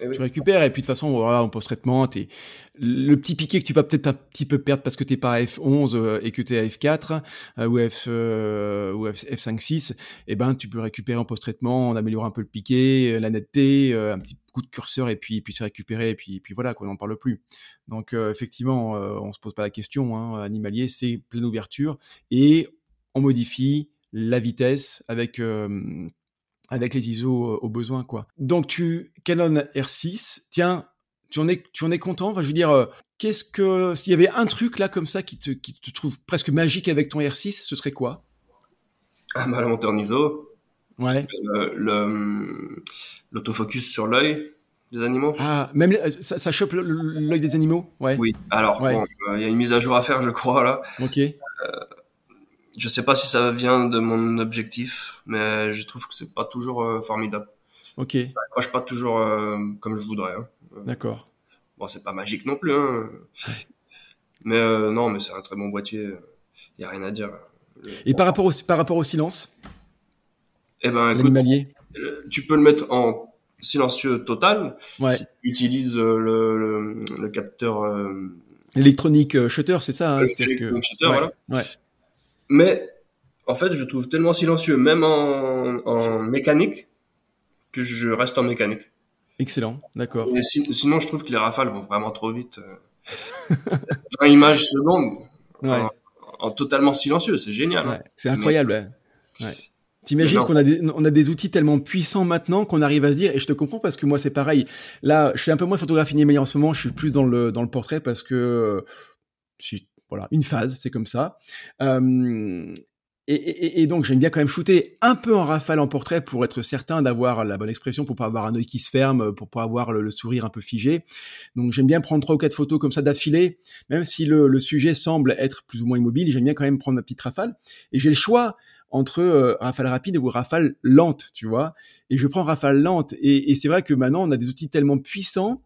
Eh. Tu récupères et puis de toute façon voilà en post-traitement le petit piqué que tu vas peut-être un petit peu perdre parce que t'es pas à F11 euh, et que t'es à F4 euh, ou F euh, ou F, F5 6 et ben tu peux récupérer en post-traitement en améliorant un peu le piqué la netteté un petit coup de curseur et puis puis c'est récupéré et puis et puis voilà quoi on n'en parle plus donc effectivement on se pose pas la question hein, animalier c'est pleine ouverture et on modifie la vitesse avec avec les ISO au besoin, quoi. Donc tu Canon R6, tiens, tu en es, tu en es content? Enfin, Je veux dire, qu'est-ce que s'il y avait un truc là comme ça qui te, qui te trouve presque magique avec ton R6, ce serait quoi? Ah bah la montée en ISO. Ouais. le l'autofocus sur l'œil des animaux. Ah, même ça, ça chope l'œil des animaux, ouais. Oui. Alors, il y a une mise à jour à faire, je crois là. Ok. Euh, je sais pas si ça vient de mon objectif, mais je trouve que c'est pas toujours euh, formidable. Ok. Ça accroche pas toujours euh, comme je voudrais. Hein. D'accord. Bon, c'est pas magique non plus, hein. Mais non, mais c'est un très bon boîtier. Il y a rien à dire. Et par rapport au, par rapport au silence? Eh ben, l'animalier. Tu peux le mettre en silencieux total. Ouais. Si tu utilises le, le, le capteur euh, électronique shutter, c'est ça. Hein, que... shutter, ouais. voilà. Ouais. Mais en fait, je trouve tellement silencieux, même en, en mécanique, que je reste en mécanique. Excellent, d'accord. Si, sinon, je trouve que les rafales vont vraiment trop vite. 20 images secondes ouais. en, en, totalement silencieux, c'est génial. Ouais. C'est incroyable. Mais... Ouais. T'imagines qu'on a des, on a des outils tellement puissants maintenant qu'on arrive à se dire, et je te comprends parce que moi c'est pareil. Là, je fais un peu moins de photographie animalière en ce moment, je suis plus dans le, dans le portrait parce que je suis, voilà, une phase, c'est comme ça. Euh, et, et, et, donc j'aime bien quand même shooter un peu en rafale en portrait pour être certain d'avoir la bonne expression, pour pas avoir un œil qui se ferme, pour pas avoir le, sourire un peu figé. Donc j'aime bien prendre trois ou quatre photos comme ça d'affilée, même si le, le sujet semble être plus ou moins immobile, j'aime bien quand même prendre ma petite rafale. Et j'ai le choix entre euh, rafale rapide ou rafale lente, tu vois. Et je prends rafale lente. Et, et c'est vrai que maintenant, on a des outils tellement puissants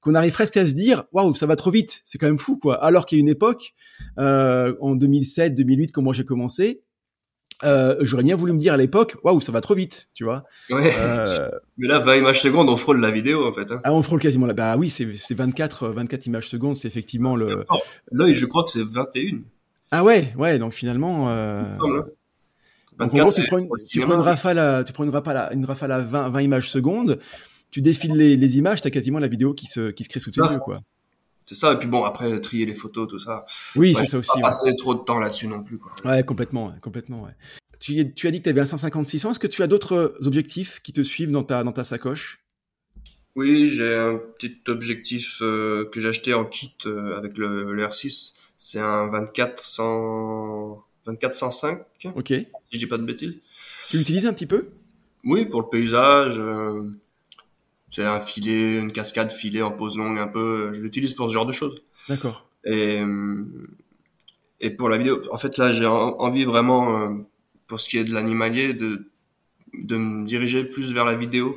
qu'on arrive presque à se dire, waouh, ça va trop vite. C'est quand même fou, quoi. Alors qu'il y a une époque, euh, en 2007, 2008, quand moi j'ai commencé, euh, j'aurais bien voulu me dire à l'époque, waouh, ça va trop vite, tu vois. Ouais. Euh... (laughs) Mais là, 20 images secondes, on frôle la vidéo, en fait. Hein. Ah, on frôle quasiment là. Bah oui, c'est 24, 24 images secondes, c'est effectivement le. L'œil, je crois que c'est 21. Ah ouais, ouais, donc finalement. Euh... Donc, en gros, tu prends, une, tu prends une rafale à, tu prends une rafale à, une rafale à 20, 20 images secondes, tu défiles les, les images, t'as quasiment la vidéo qui se, qui se crée sous tes yeux, quoi. C'est ça, et puis bon, après, trier les photos, tout ça. Oui, ouais, c'est ça aussi. Pas passer trop de temps là-dessus non plus, quoi. Ouais, complètement, complètement, ouais. Tu, tu as dit que tu avais un 150-600. Est-ce que tu as d'autres objectifs qui te suivent dans ta, dans ta sacoche? Oui, j'ai un petit objectif euh, que j'ai acheté en kit euh, avec le, le R6. C'est un 24 100... 2405. Ok. Si je dis pas de bêtises. Tu l'utilises un petit peu? Oui, pour le paysage. Euh, c'est un filet, une cascade filet en pose longue un peu. Je l'utilise pour ce genre de choses. D'accord. Et, et pour la vidéo, en fait là j'ai envie vraiment, euh, pour ce qui est de l'animalier, de, de me diriger plus vers la vidéo,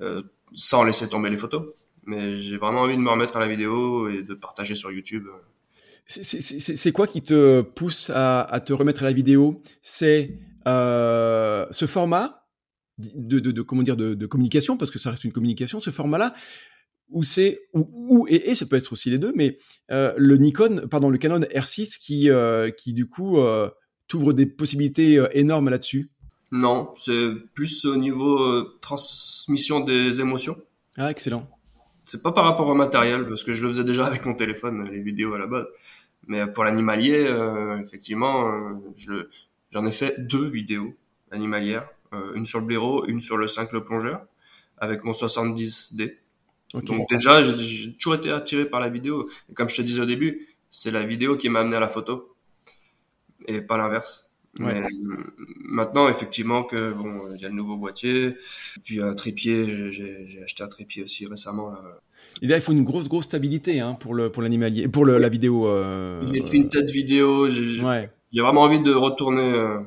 euh, sans laisser tomber les photos. Mais j'ai vraiment envie de me remettre à la vidéo et de partager sur YouTube. C'est quoi qui te pousse à, à, te remettre à la vidéo? C'est euh, ce format de, de, de, comment dire de, de, communication, parce que ça reste une communication, ce format-là, où c'est ou, ou et, et, ça peut être aussi les deux, mais euh, le Nikon, pardon, le Canon R6 qui euh, qui du coup euh, t'ouvre des possibilités euh, énormes là-dessus. Non, c'est plus au niveau transmission des émotions. Ah, excellent. C'est pas par rapport au matériel, parce que je le faisais déjà avec mon téléphone, les vidéos à la base. Mais pour l'animalier, effectivement, je, j'en ai fait deux vidéos animalières, une sur le blaireau, une sur le 5 le plongeur, avec mon 70D. Okay. Donc déjà, j'ai, toujours été attiré par la vidéo. Et comme je te disais au début, c'est la vidéo qui m'a amené à la photo, et pas l'inverse. Ouais. Mais maintenant, effectivement, que bon, il y a le nouveau boîtier, puis un trépied. J'ai, acheté un trépied aussi récemment. Là. Et là, il faut une grosse, grosse stabilité hein, pour le pour l'animalier, pour le, la vidéo. Euh, j'ai pris une tête vidéo. J'ai, ouais. vraiment envie de retourner, euh,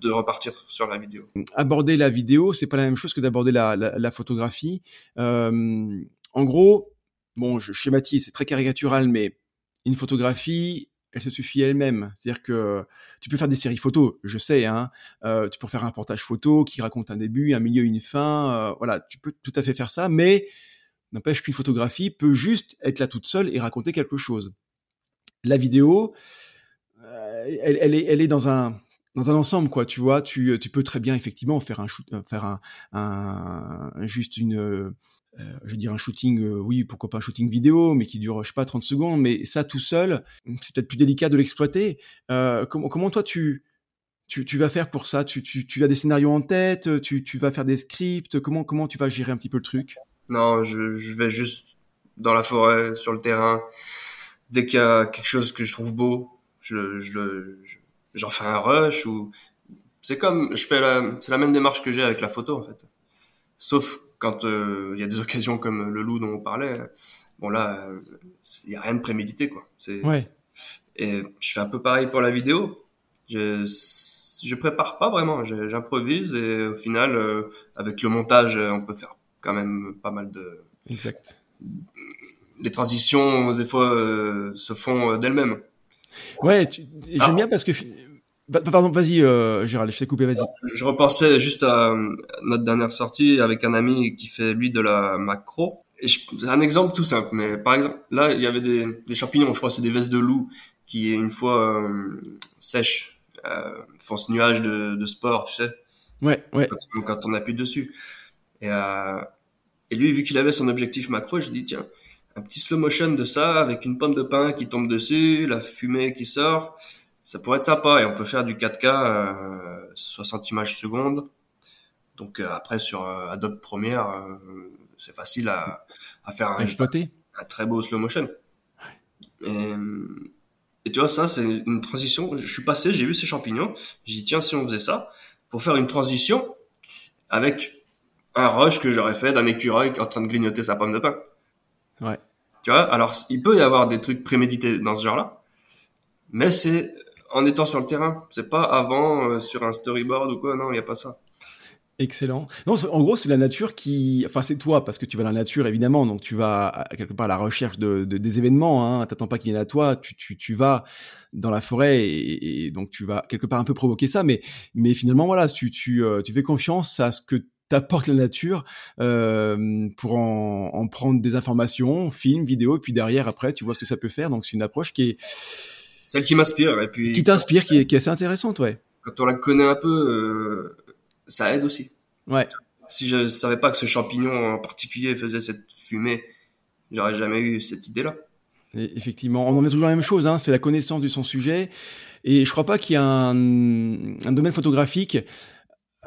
de repartir sur la vidéo. Aborder la vidéo, c'est pas la même chose que d'aborder la, photographie. Euh, en gros, bon, je schématise, c'est très caricatural, mais une photographie, elle se suffit elle-même. C'est-à-dire que tu peux faire des séries photos, je sais, hein. Euh, tu peux faire un reportage photo qui raconte un début, un milieu, une fin. Euh, voilà, tu peux tout à fait faire ça, mais n'empêche qu'une photographie peut juste être là toute seule et raconter quelque chose. La vidéo, elle est dans un dans un ensemble quoi tu vois tu, tu peux très bien effectivement faire un shoot faire un, juste une euh, je veux dire un shooting euh, oui pourquoi pas un shooting vidéo mais qui dure je sais pas 30 secondes mais ça tout seul c'est peut-être plus délicat de l'exploiter. Euh, comment comment toi tu tu, tu vas faire pour ça? Tu, tu, tu as des scénarios en tête tu, tu vas faire des scripts comment comment tu vas gérer un petit peu le truc? Non, je, je vais juste dans la forêt, sur le terrain. Dès qu'il y a quelque chose que je trouve beau, je, je, je- j'en fais un rush ou c'est comme je fais la, c'est la même démarche que j'ai avec la photo en fait. Sauf quand euh, il y a des (laughs) occasions comme le loup dont on parlait. Bon là, euh, il y a rien de prémédité quoi. C'est ouais et je fais un peu pareil pour la vidéo. Je, je prépare pas vraiment, j'improvise et au final, euh, avec le montage, euh, on peut faire quand même pas mal de. exact Les transitions, des fois, euh, se font d'elles-mêmes. Ouais j'aime bien parce que pardon vas-y euh, Gérald je t'ai coupé vas-y Je repensais juste à euh, notre dernière sortie avec un ami qui fait lui de la macro. Et je- un exemple tout simple, mais par exemple, là, il y avait des, des champignons, je crois c'est des vestes de loup qui, une fois euh, sèches, euh, font ce nuage de, de sport, tu sais. ouais ouais quand, quand on appuie dessus. Et, et lui, vu qu'il avait son objectif macro, j'ai dit, tiens, un petit slow motion de ça, avec une pomme de pain qui tombe dessus, la fumée qui sort, ça pourrait être sympa. Et on peut faire du 4K, euh, 60 images secondes. Donc euh, après, sur euh, Adobe Premiere, euh, c'est facile à, à faire un, un très beau slow motion. Et, et tu vois, ça, c'est une transition. Je suis passé, j'ai vu ces champignons. J'ai dit, tiens, si on faisait ça, pour faire une transition avec un rush que j'aurais fait d'un écureuil en train de grignoter sa pomme de pain. Ouais. Tu vois, alors il peut y avoir des trucs prémédités dans ce genre-là, mais c'est en étant sur le terrain. C'est pas avant euh, sur un storyboard ou quoi. Non, il y a pas ça. Excellent. Non, en gros, c'est la nature qui, enfin, c'est toi parce que tu vas dans la nature évidemment, donc tu vas à- quelque part à la recherche de, de- des événements. Hein. T'attends pas qu'ils viennent à toi, tu, tu, tu vas dans la forêt et, et donc tu vas quelque part un peu provoquer ça, mais mais finalement voilà, tu tu euh, tu fais confiance à ce que t'apporte la nature euh, pour en, en prendre des informations, film, vidéo, et puis derrière après tu vois ce que ça peut faire. Donc c'est une approche qui est Celle qui m'inspire. Et puis qui t'inspire, qui est, qui est assez intéressante, ouais. quand on la connaît un peu, euh, ça aide aussi. Ouais. Si je savais pas que ce champignon en particulier faisait cette fumée, j'aurais jamais eu cette idée-là. Effectivement, on en est toujours la même chose, hein, c'est la connaissance de son sujet. Et je crois pas qu'il y a un, un domaine photographique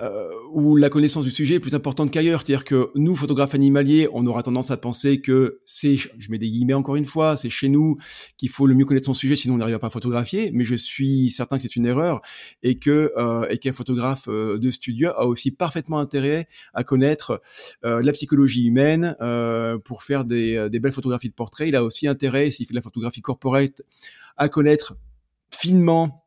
euh, où la connaissance du sujet est plus importante qu'ailleurs. C'est-à-dire que nous, photographes animaliers, on aura tendance à penser que c'est, je mets des guillemets encore une fois, c'est chez nous qu'il faut le mieux connaître son sujet, sinon on n'arrive pas à photographier. Mais je suis certain que c'est une erreur et que euh, et qu'un photographe euh, de studio a aussi parfaitement intérêt à connaître euh, la psychologie humaine euh, pour faire des, des belles photographies de portrait. Il a aussi intérêt, s'il fait de la photographie corporate, à connaître finement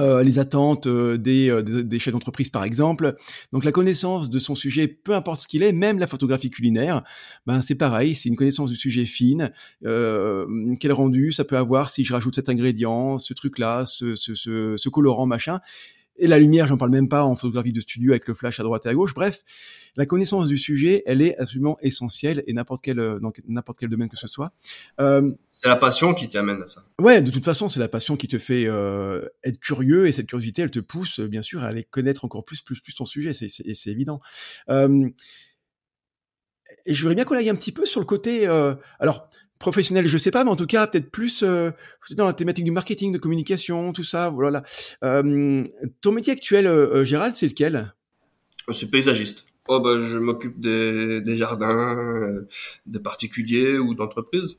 euh, les attentes euh, des, euh, des, des chefs d'entreprise, par exemple. Donc la connaissance de son sujet, peu importe ce qu'il est, même la photographie culinaire, ben c'est pareil, c'est une connaissance du sujet fine. Euh, quel rendu ça peut avoir si je rajoute cet ingrédient, ce truc-là, ce, ce, ce, ce colorant, machin. Et la lumière, j'en parle même pas en photographie de studio avec le flash à droite et à gauche. Bref, la connaissance du sujet, elle est absolument essentielle et n'importe quel euh, dans n'importe quel domaine que ce soit. Euh, C'est la passion qui t'amène à ça. Ouais, de toute façon, c'est la passion qui te fait euh, être curieux et cette curiosité, elle te pousse, bien sûr, à aller connaître encore plus, plus, plus ton sujet. C'est, c'est, c'est évident. Euh, et je voudrais bien qu'on aille un petit peu sur le côté, euh, alors professionnel, je sais pas, mais en tout cas peut-être plus euh, dans la thématique du marketing, de communication, tout ça. Voilà. Euh, ton métier actuel, euh, Gérald, c'est lequel? Je suis paysagiste. Oh bah je m'occupe des, des jardins, euh, de particuliers ou d'entreprises.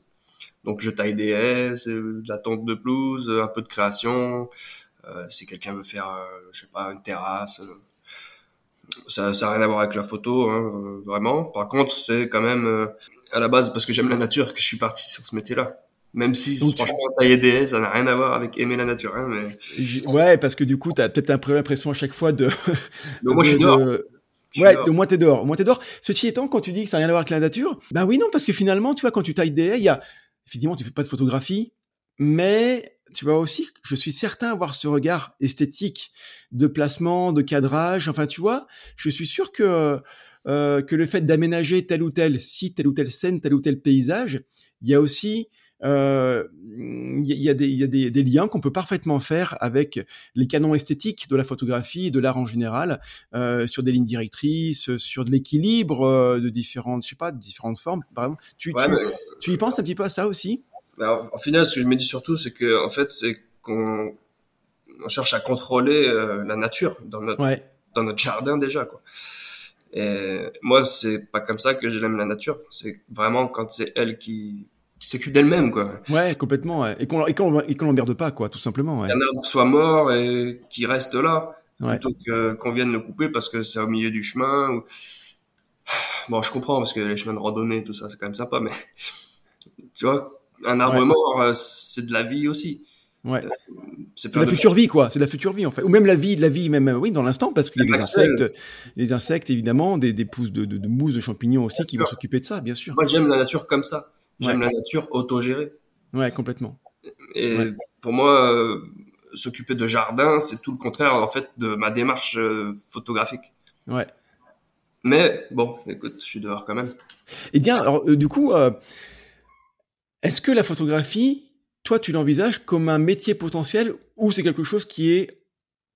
Donc je taille des haies, c'est de la tonte de pelouse, un peu de création. Euh, si quelqu'un veut faire, euh, je sais pas, une terrasse, euh, ça, ça a rien à voir avec la photo, hein, euh, vraiment. Par contre, c'est quand même euh, à la base parce que j'aime la nature que je suis parti sur ce métier-là. Même si Donc, tu- franchement tailler des haies, ça n'a rien à voir avec aimer la nature. Hein, mais, Ouais, parce que du coup, t'as peut-être un peu l'impression à chaque fois de. mais moi je suis de- dehors. de- Je Ouais, au moins t'es dehors. Au moins t'es dehors. Ceci étant, quand tu dis que ça n'a rien à voir avec la nature, bah oui, non, parce que finalement, tu vois, quand tu tailles des haies, il y a, effectivement, tu fais pas de photographie, mais tu vas aussi, je suis certain, avoir ce regard esthétique de placement, de cadrage. Enfin, tu vois, je suis sûr que, euh, que le fait d'aménager tel ou tel site, telle ou telle scène, tel ou tel paysage, il y a aussi, euh, il y a, il y a des, y a des, des liens qu'on peut parfaitement faire avec les canons esthétiques de la photographie et de l'art en général euh, sur des lignes directrices, sur de l'équilibre euh, de différentes, je sais pas, de différentes formes. Par exemple, tu, Ouais, tu, mais- tu y penses un petit peu à ça aussi? Alors, en final, ce que je me dis surtout, c'est que, en fait, c'est qu'on, on cherche à contrôler euh, la nature dans notre Ouais. dans notre jardin déjà quoi. Et moi c'est pas comme ça que j'aime la nature. C'est vraiment quand c'est elle qui, qui s'occupe d'elle-même quoi. Ouais, complètement. ouais. Et qu'on et qu'on l'emmerde pas, quoi, tout simplement. Ouais. Qu'un arbre soit mort et qu'il reste là Ouais. plutôt que qu'on vienne le couper parce que c'est au milieu du chemin. Ou... (sighs) Bon, je comprends parce que les chemins de randonnée tout ça c'est quand même sympa, mais (laughs) tu vois, un arbre mort euh, c'est de la vie aussi. Ouais. C'est C'est la de future vie, quoi. C'est la future vie, en fait. Ou même la vie, la vie, même, euh, oui, dans l'instant, parce qu'il y a des insectes, des insectes, évidemment, des, des pousses de, de, de mousse, de champignons aussi, qui vont s'occuper de ça, bien sûr. Moi, j'aime la nature comme ça. J'aime Ouais. la nature autogérée. Ouais, complètement. Et Ouais. pour moi, euh, s'occuper de jardin, c'est tout le contraire, en fait, de ma démarche euh, photographique. Ouais. Mais bon, écoute, je suis dehors quand même. Et bien, alors, euh, du coup, euh, est-ce que la photographie, toi, tu l'envisages comme un métier potentiel ou c'est quelque chose qui est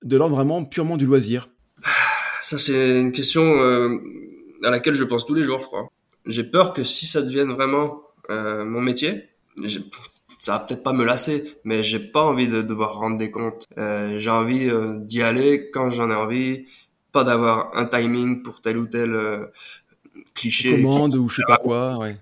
de l'ordre vraiment purement du loisir? Ça, c'est une question euh, à laquelle je pense tous les jours, je crois. J'ai peur que si ça devienne vraiment euh, mon métier, ça va peut-être pas me lasser, mais j'ai pas envie de devoir rendre des comptes. Euh, j'ai envie d'y aller quand j'en ai envie, pas d'avoir un timing pour tel ou tel cliché. Commande ou je sais pas quoi, ouais.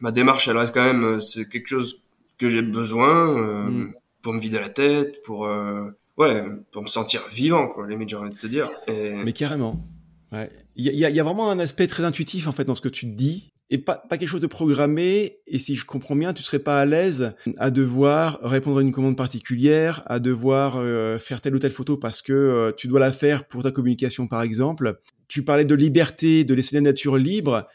Ma démarche, elle reste quand même, c'est quelque chose que j'ai besoin euh, Mm. pour me vider la tête, pour euh, ouais, pour me sentir vivant, quoi. Limite, j'ai envie de te dire. Et Mais carrément. Ouais. Il y, a- y y vraiment un aspect très intuitif en fait dans ce que tu te dis et pas, pas quelque chose de programmé. Et si je comprends bien, tu serais pas à l'aise à devoir répondre à une commande particulière, à devoir euh, faire telle ou telle photo parce que tu dois la faire pour ta communication par exemple. Tu parlais de liberté, de laisser la nature libre.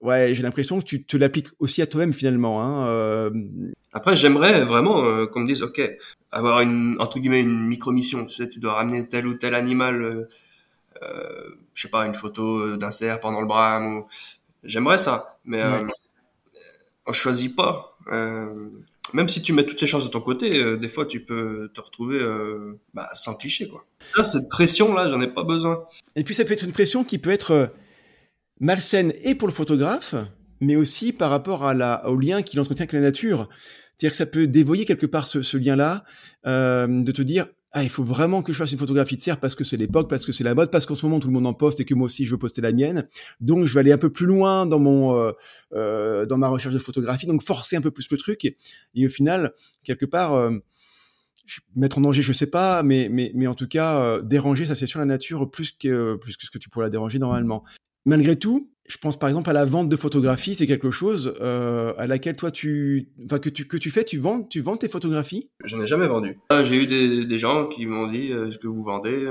Ouais, j'ai l'impression que tu te l'appliques aussi à toi-même finalement. Hein. euh, Après, j'aimerais vraiment euh, qu'on me dise, ok, avoir une entre guillemets une micro-mission. Tu sais, tu dois ramener tel ou tel animal, euh, euh, je sais pas, une photo d'un cerf pendant le brame. Ou... J'aimerais ça, mais euh, on choisit pas. Même si tu mets toutes les chances de ton côté, des fois tu peux te retrouver bah, sans cliché quoi. Ça, cette pression là, j'en ai pas besoin. Et puis ça peut être une pression qui peut être malsaine et pour le photographe, mais aussi par rapport à la, au lien qu'il entretient avec la nature. C'est-à-dire que ça peut dévoyer quelque part ce, lien-là, euh, de te dire ah il faut vraiment que je fasse une photographie de cerf parce que c'est l'époque, parce que c'est la mode, parce qu'en ce moment tout le monde en poste et que moi aussi je veux poster la mienne. Donc je vais aller un peu plus loin dans mon euh, euh, dans ma recherche de photographie, donc forcer un peu plus le truc et, au final quelque part euh, mettre en danger, je sais pas, mais, mais, mais en tout cas, déranger, ça c'est sur la nature plus que, plus que ce que tu pourrais la déranger normalement. Malgré tout, je pense par exemple à la vente de photographies, c'est quelque chose euh, à laquelle toi tu, enfin que tu que tu fais, tu vends, tu vends tes photographies? J'en ai jamais vendu. Ah, J'ai eu des, des gens qui m'ont dit, euh, est-ce que vous vendez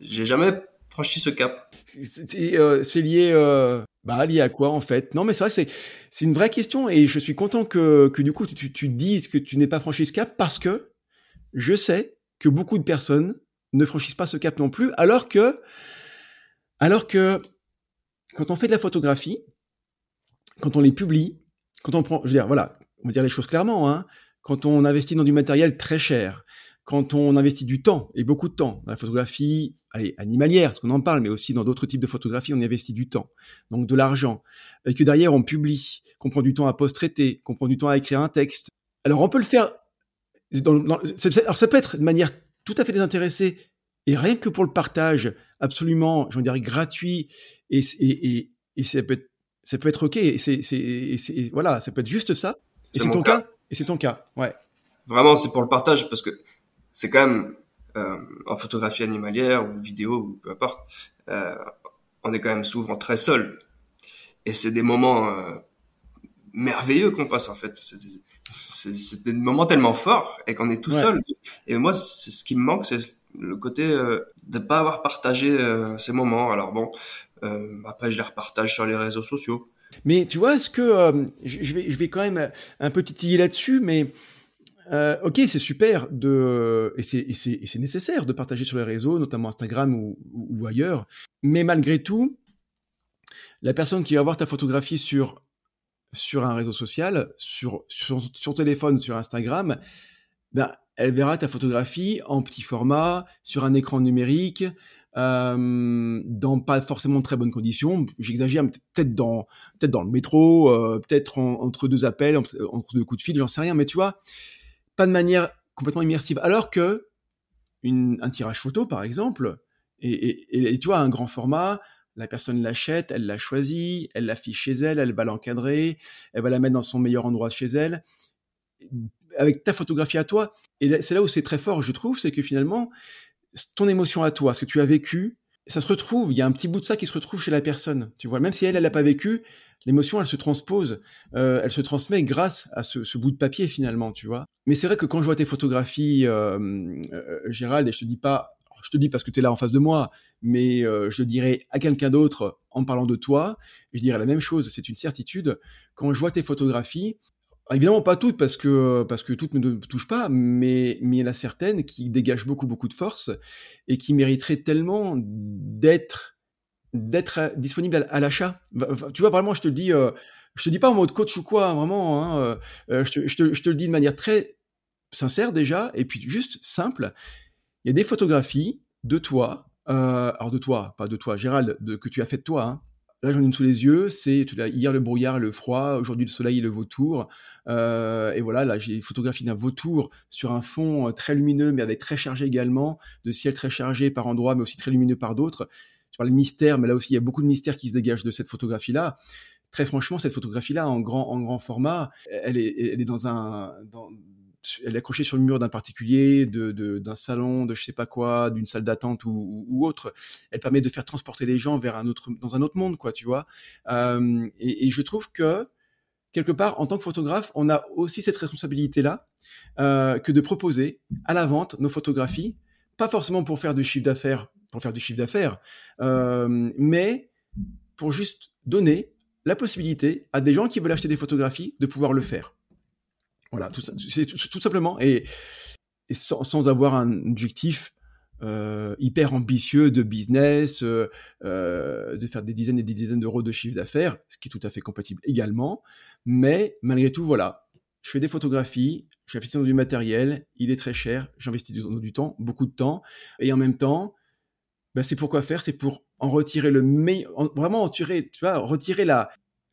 J'ai jamais franchi ce cap. C'est euh, lié, euh, bah lié à quoi en fait? Non, mais c'est vrai, que c'est c'est une vraie question et je suis content que que du coup tu tu, tu dises que tu n'es pas franchi ce cap parce que je sais que beaucoup de personnes ne franchissent pas ce cap non plus, alors que alors que quand on fait de la photographie, quand on les publie, quand on prend, je veux dire, voilà, on va dire les choses clairement, hein, quand on investit dans du matériel très cher, quand on investit du temps, et beaucoup de temps, dans la photographie allez, animalière, parce qu'on en parle, mais aussi dans d'autres types de photographie, on investit du temps, donc de l'argent, et que derrière on publie, qu'on prend du temps à post-traiter, qu'on prend du temps à écrire un texte. Alors on peut le faire, dans, dans, alors ça peut être de manière tout à fait désintéressée, et rien que pour le partage, absolument, j'en dirais gratuit, et, et, et, et ça peut être, ça peut être ok, et c'est, voilà, ça peut être juste ça, et C'est ton cas. cas, et c'est ton cas, ouais. Vraiment, c'est pour le partage parce que c'est quand même euh, en photographie animalière ou vidéo ou peu importe, euh, on est quand même souvent très seul. Et c'est des moments euh, merveilleux qu'on passe en fait. C'est des moments tellement forts et qu'on est tout Ouais. seul. Et moi, c'est ce qui me manque, c'est le côté euh, de pas avoir partagé euh, ces moments. Alors bon, euh, après je les repartage sur les réseaux sociaux. Mais tu vois, est-ce que je vais, je vais quand même un peu titiller là-dessus, mais ok, c'est super de et c'est nécessaire de partager sur les réseaux, notamment Instagram ou ailleurs. Mais malgré tout, la personne qui va voir ta photographie sur sur un réseau social, sur sur, sur téléphone, sur Instagram, ben elle verra ta photographie en petit format sur un écran numérique. Euh, dans pas forcément de très bonnes conditions. J'exagère, peut-être dans peut-être dans le métro, euh, peut-être en- entre deux appels, entre, deux coups de fil, j'en sais rien. Mais tu vois, pas de manière complètement immersive. Alors que un tirage photo, par exemple, et, tu vois, un grand format, la personne l'achète, elle l'a choisi, elle l'affiche chez elle, elle va l'encadrer, elle va la mettre dans son meilleur endroit chez elle, avec ta photographie à toi. Et c'est là où c'est très fort, je trouve, c'est que finalement, ton émotion à toi, ce que tu as vécu, ça se retrouve, il y a un petit bout de ça qui se retrouve chez la personne. Tu vois, même si elle, elle l'a pas vécu, l'émotion, elle se transpose, euh, elle se transmet grâce à ce, bout de papier finalement, tu vois. Mais c'est vrai que quand je vois tes photographies, euh, euh, Gérald, et je te dis pas, je te dis parce que tu es là en face de moi, mais je dirais à quelqu'un d'autre en parlant de toi, je dirais la même chose, c'est une certitude. Quand je vois tes photographies, Évidemment pas toutes parce que parce que toutes ne touchent pas, mais mais il y en a certaines qui dégagent beaucoup beaucoup de force et qui mériteraient tellement d'être d'être disponibles à, l'achat. Tu vois vraiment, je te le dis, euh, je te dis pas en mode coach ou quoi, hein, vraiment. Hein, euh, euh, je, te, je, te, je, te, le dis de manière très sincère déjà et puis juste simple. Il y a des photographies de toi, alors de toi, pas de toi, Gérald, de, que tu as fait de toi. Hein, Là, j'en ai une sous les yeux. C'est hier le brouillard, le froid. Aujourd'hui, le soleil et le vautour. Euh, et voilà, là, j'ai photographié d'un vautour sur un fond euh, très lumineux, mais avec très chargé également, de ciel très chargé par endroits, mais aussi très lumineux par d'autres. Tu parles de mystère, mais là aussi, il y a beaucoup de mystère qui se dégage de cette photographie-là. Très franchement, cette photographie-là, en grand, en grand format, elle est, elle est dans un, dans, elle est accrochée sur le mur d'un particulier, de, d'un salon, de je sais pas quoi, d'une salle d'attente ou, autre. Elle permet de faire transporter les gens vers un autre, dans un autre monde, quoi, tu vois. Euh, et, et, je trouve que quelque part, en tant que photographe, on a aussi cette responsabilité-là euh, que de proposer à la vente nos photographies, pas forcément pour faire du chiffre d'affaires, pour faire du chiffre d'affaires, euh, mais pour juste donner la possibilité à des gens qui veulent acheter des photographies de pouvoir le faire. Voilà, tout, simplement. Et, sans, avoir un objectif euh, hyper ambitieux de business, euh, euh, de faire des dizaines et des dizaines d'euros de chiffre d'affaires, ce qui est tout à fait compatible également. Mais malgré tout, voilà, je fais des photographies, j'investis dans du matériel, il est très cher, j'investis du, du, temps, beaucoup de temps, et en même temps, ben c'est pourquoi faire, c'est pour en retirer le meilleur, vraiment en tirer, tu vois, retirer la,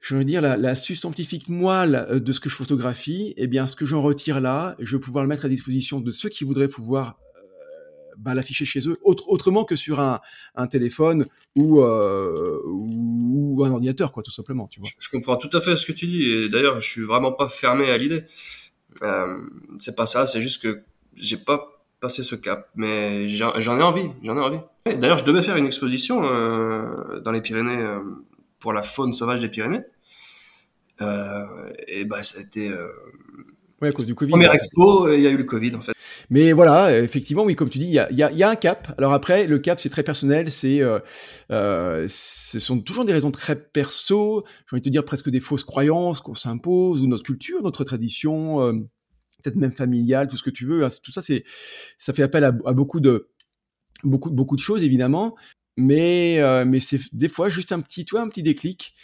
je veux dire, la, la substantifique moelle euh, de ce que je photographie, eh bien, ce que j'en retire là, je vais pouvoir le mettre à disposition de ceux qui voudraient pouvoir euh, bah, l'afficher chez eux, autre, autrement que sur un, un téléphone ou, euh, ou un ordinateur, quoi, tout simplement. Tu vois. Je, comprends tout à fait ce que tu dis, et d'ailleurs, je suis vraiment pas fermé à l'idée. Euh, c'est pas ça, c'est juste que j'ai pas passé ce cap, mais j'en ai envie, j'en ai envie. D'ailleurs, je devais faire une exposition euh, dans les Pyrénées pour la faune sauvage des Pyrénées. Euh, et bah ça a été euh, Ouais, à cause du Covid. Première expo, il y a eu le Covid en fait. Mais voilà, effectivement, oui, comme tu dis, il y a, y, a, y a, un cap. Alors après, le cap, c'est très personnel. C'est, euh, euh, ce sont toujours des raisons très perso. J'ai envie de te dire presque des fausses croyances qu'on s'impose ou notre culture, notre tradition, euh, peut-être même familiale, tout ce que tu veux. Hein. Tout ça, c'est, ça fait appel à, à, beaucoup de, beaucoup, beaucoup de choses évidemment. Mais, euh, mais c'est des fois juste un petit, toi, un petit déclic,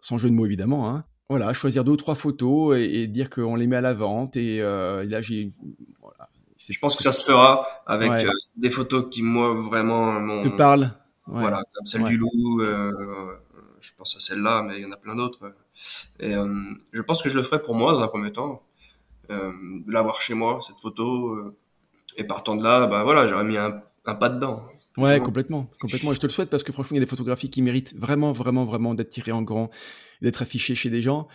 sans jeu de mots évidemment. Hein. Voilà, choisir deux ou trois photos et, dire qu'on les met à la vente. Et, euh, là, j'ai. Voilà. Je pense que ça se fera avec euh, des photos qui, moi, vraiment. Te parlent. Voilà, comme celle du loup. Euh, je pense à celle-là, mais il y en a plein d'autres. Et euh, je pense que je le ferai pour moi dans un premier temps. l'avoir chez moi, cette photo. et partant de là, bah voilà, j'aurais mis un, un pas dedans. Ouais, complètement, complètement. je te le souhaite parce que franchement, il y a des photographies qui méritent vraiment, vraiment, vraiment d'être tirées en grand, d'être affichées chez des gens.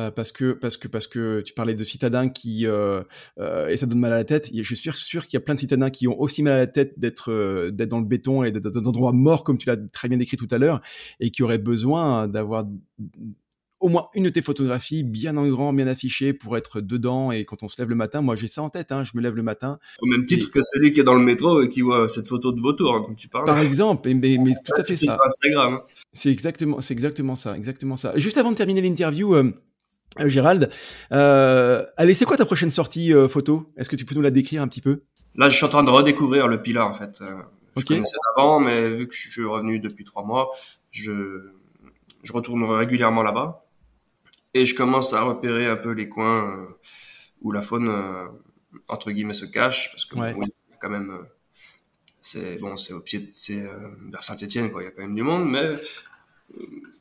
Euh, parce que parce que parce que tu parlais de citadins qui euh, euh, et ça donne mal à la tête. Je suis sûr qu'il y a plein de citadins qui ont aussi mal à la tête d'être euh, d'être dans le béton et d'être dans un endroit mort comme tu l'as très bien décrit tout à l'heure et qui auraient besoin d'avoir au moins une de tes photographies bien en grand, bien affichée pour être dedans. Et quand on se lève le matin, moi j'ai ça en tête, hein, je me lève le matin. Au même titre que celui qui est dans le métro et qui voit cette photo de vautour dont tu parles. Par exemple, mais, mais, tout à fait ça. Instagram. Hein. C'est exactement, c'est exactement ça, exactement ça. Juste avant de terminer l'interview. Euh, euh Gérald, euh, allez, c'est quoi ta prochaine sortie euh, photo? Est-ce que tu peux nous la décrire un petit peu? Là, je suis en train de redécouvrir le Pilat en fait. Je okay. connaissais avant, mais vu que je suis revenu depuis trois mois, je, je retourne régulièrement là-bas et je commence à repérer un peu les coins euh, où la faune euh, entre guillemets se cache parce que quand même euh, c'est bon c'est au pied c'est vers Saint-Étienne quoi il y a quand même du monde mais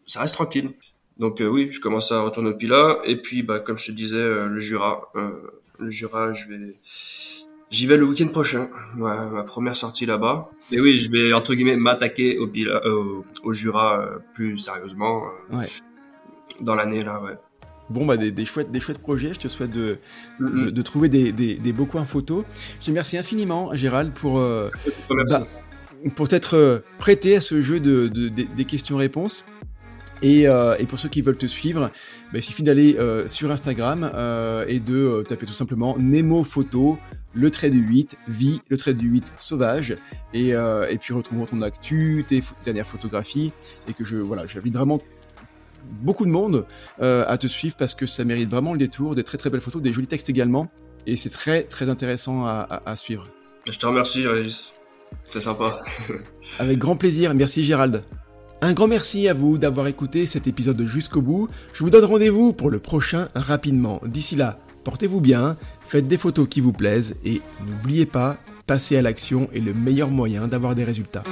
ça reste tranquille. Donc oui je commence à retourner au Pilat et puis bah comme je te disais le Jura le Jura je vais J'y vais le week-end prochain, ma, première sortie là-bas. Et oui, je vais entre guillemets m'attaquer au, au, Jura plus sérieusement dans l'année là, ouais. Bon, bah, des, chouettes, des chouettes projets. Je te souhaite de, de, trouver des, des, des, beaux coins photos. Je te remercie infiniment, Gérald, pour, euh, bah, pour t'être euh, prêté à ce jeu de, des questions-réponses. Et, euh, et, pour ceux qui veulent te suivre, bah, il suffit d'aller sur Instagram et de taper tout simplement Nemo Photo, le trait du 8, vie, le trait du 8 sauvage, et, et puis retrouvons ton actu, tes dernières photographies, et que je voilà, j'invite vraiment beaucoup de monde euh, à te suivre parce que ça mérite vraiment le détour, des très très belles photos, des jolis textes également, et c'est très très intéressant à, suivre. Je te remercie, Régis. C'est sympa. (laughs) Avec grand plaisir. Merci, Gérald. Un grand merci à vous d'avoir écouté cet épisode jusqu'au bout. Je vous donne rendez-vous pour le prochain rapidement. D'ici là, portez-vous bien, faites des photos qui vous plaisent et n'oubliez pas, passer à l'action est le meilleur moyen d'avoir des résultats.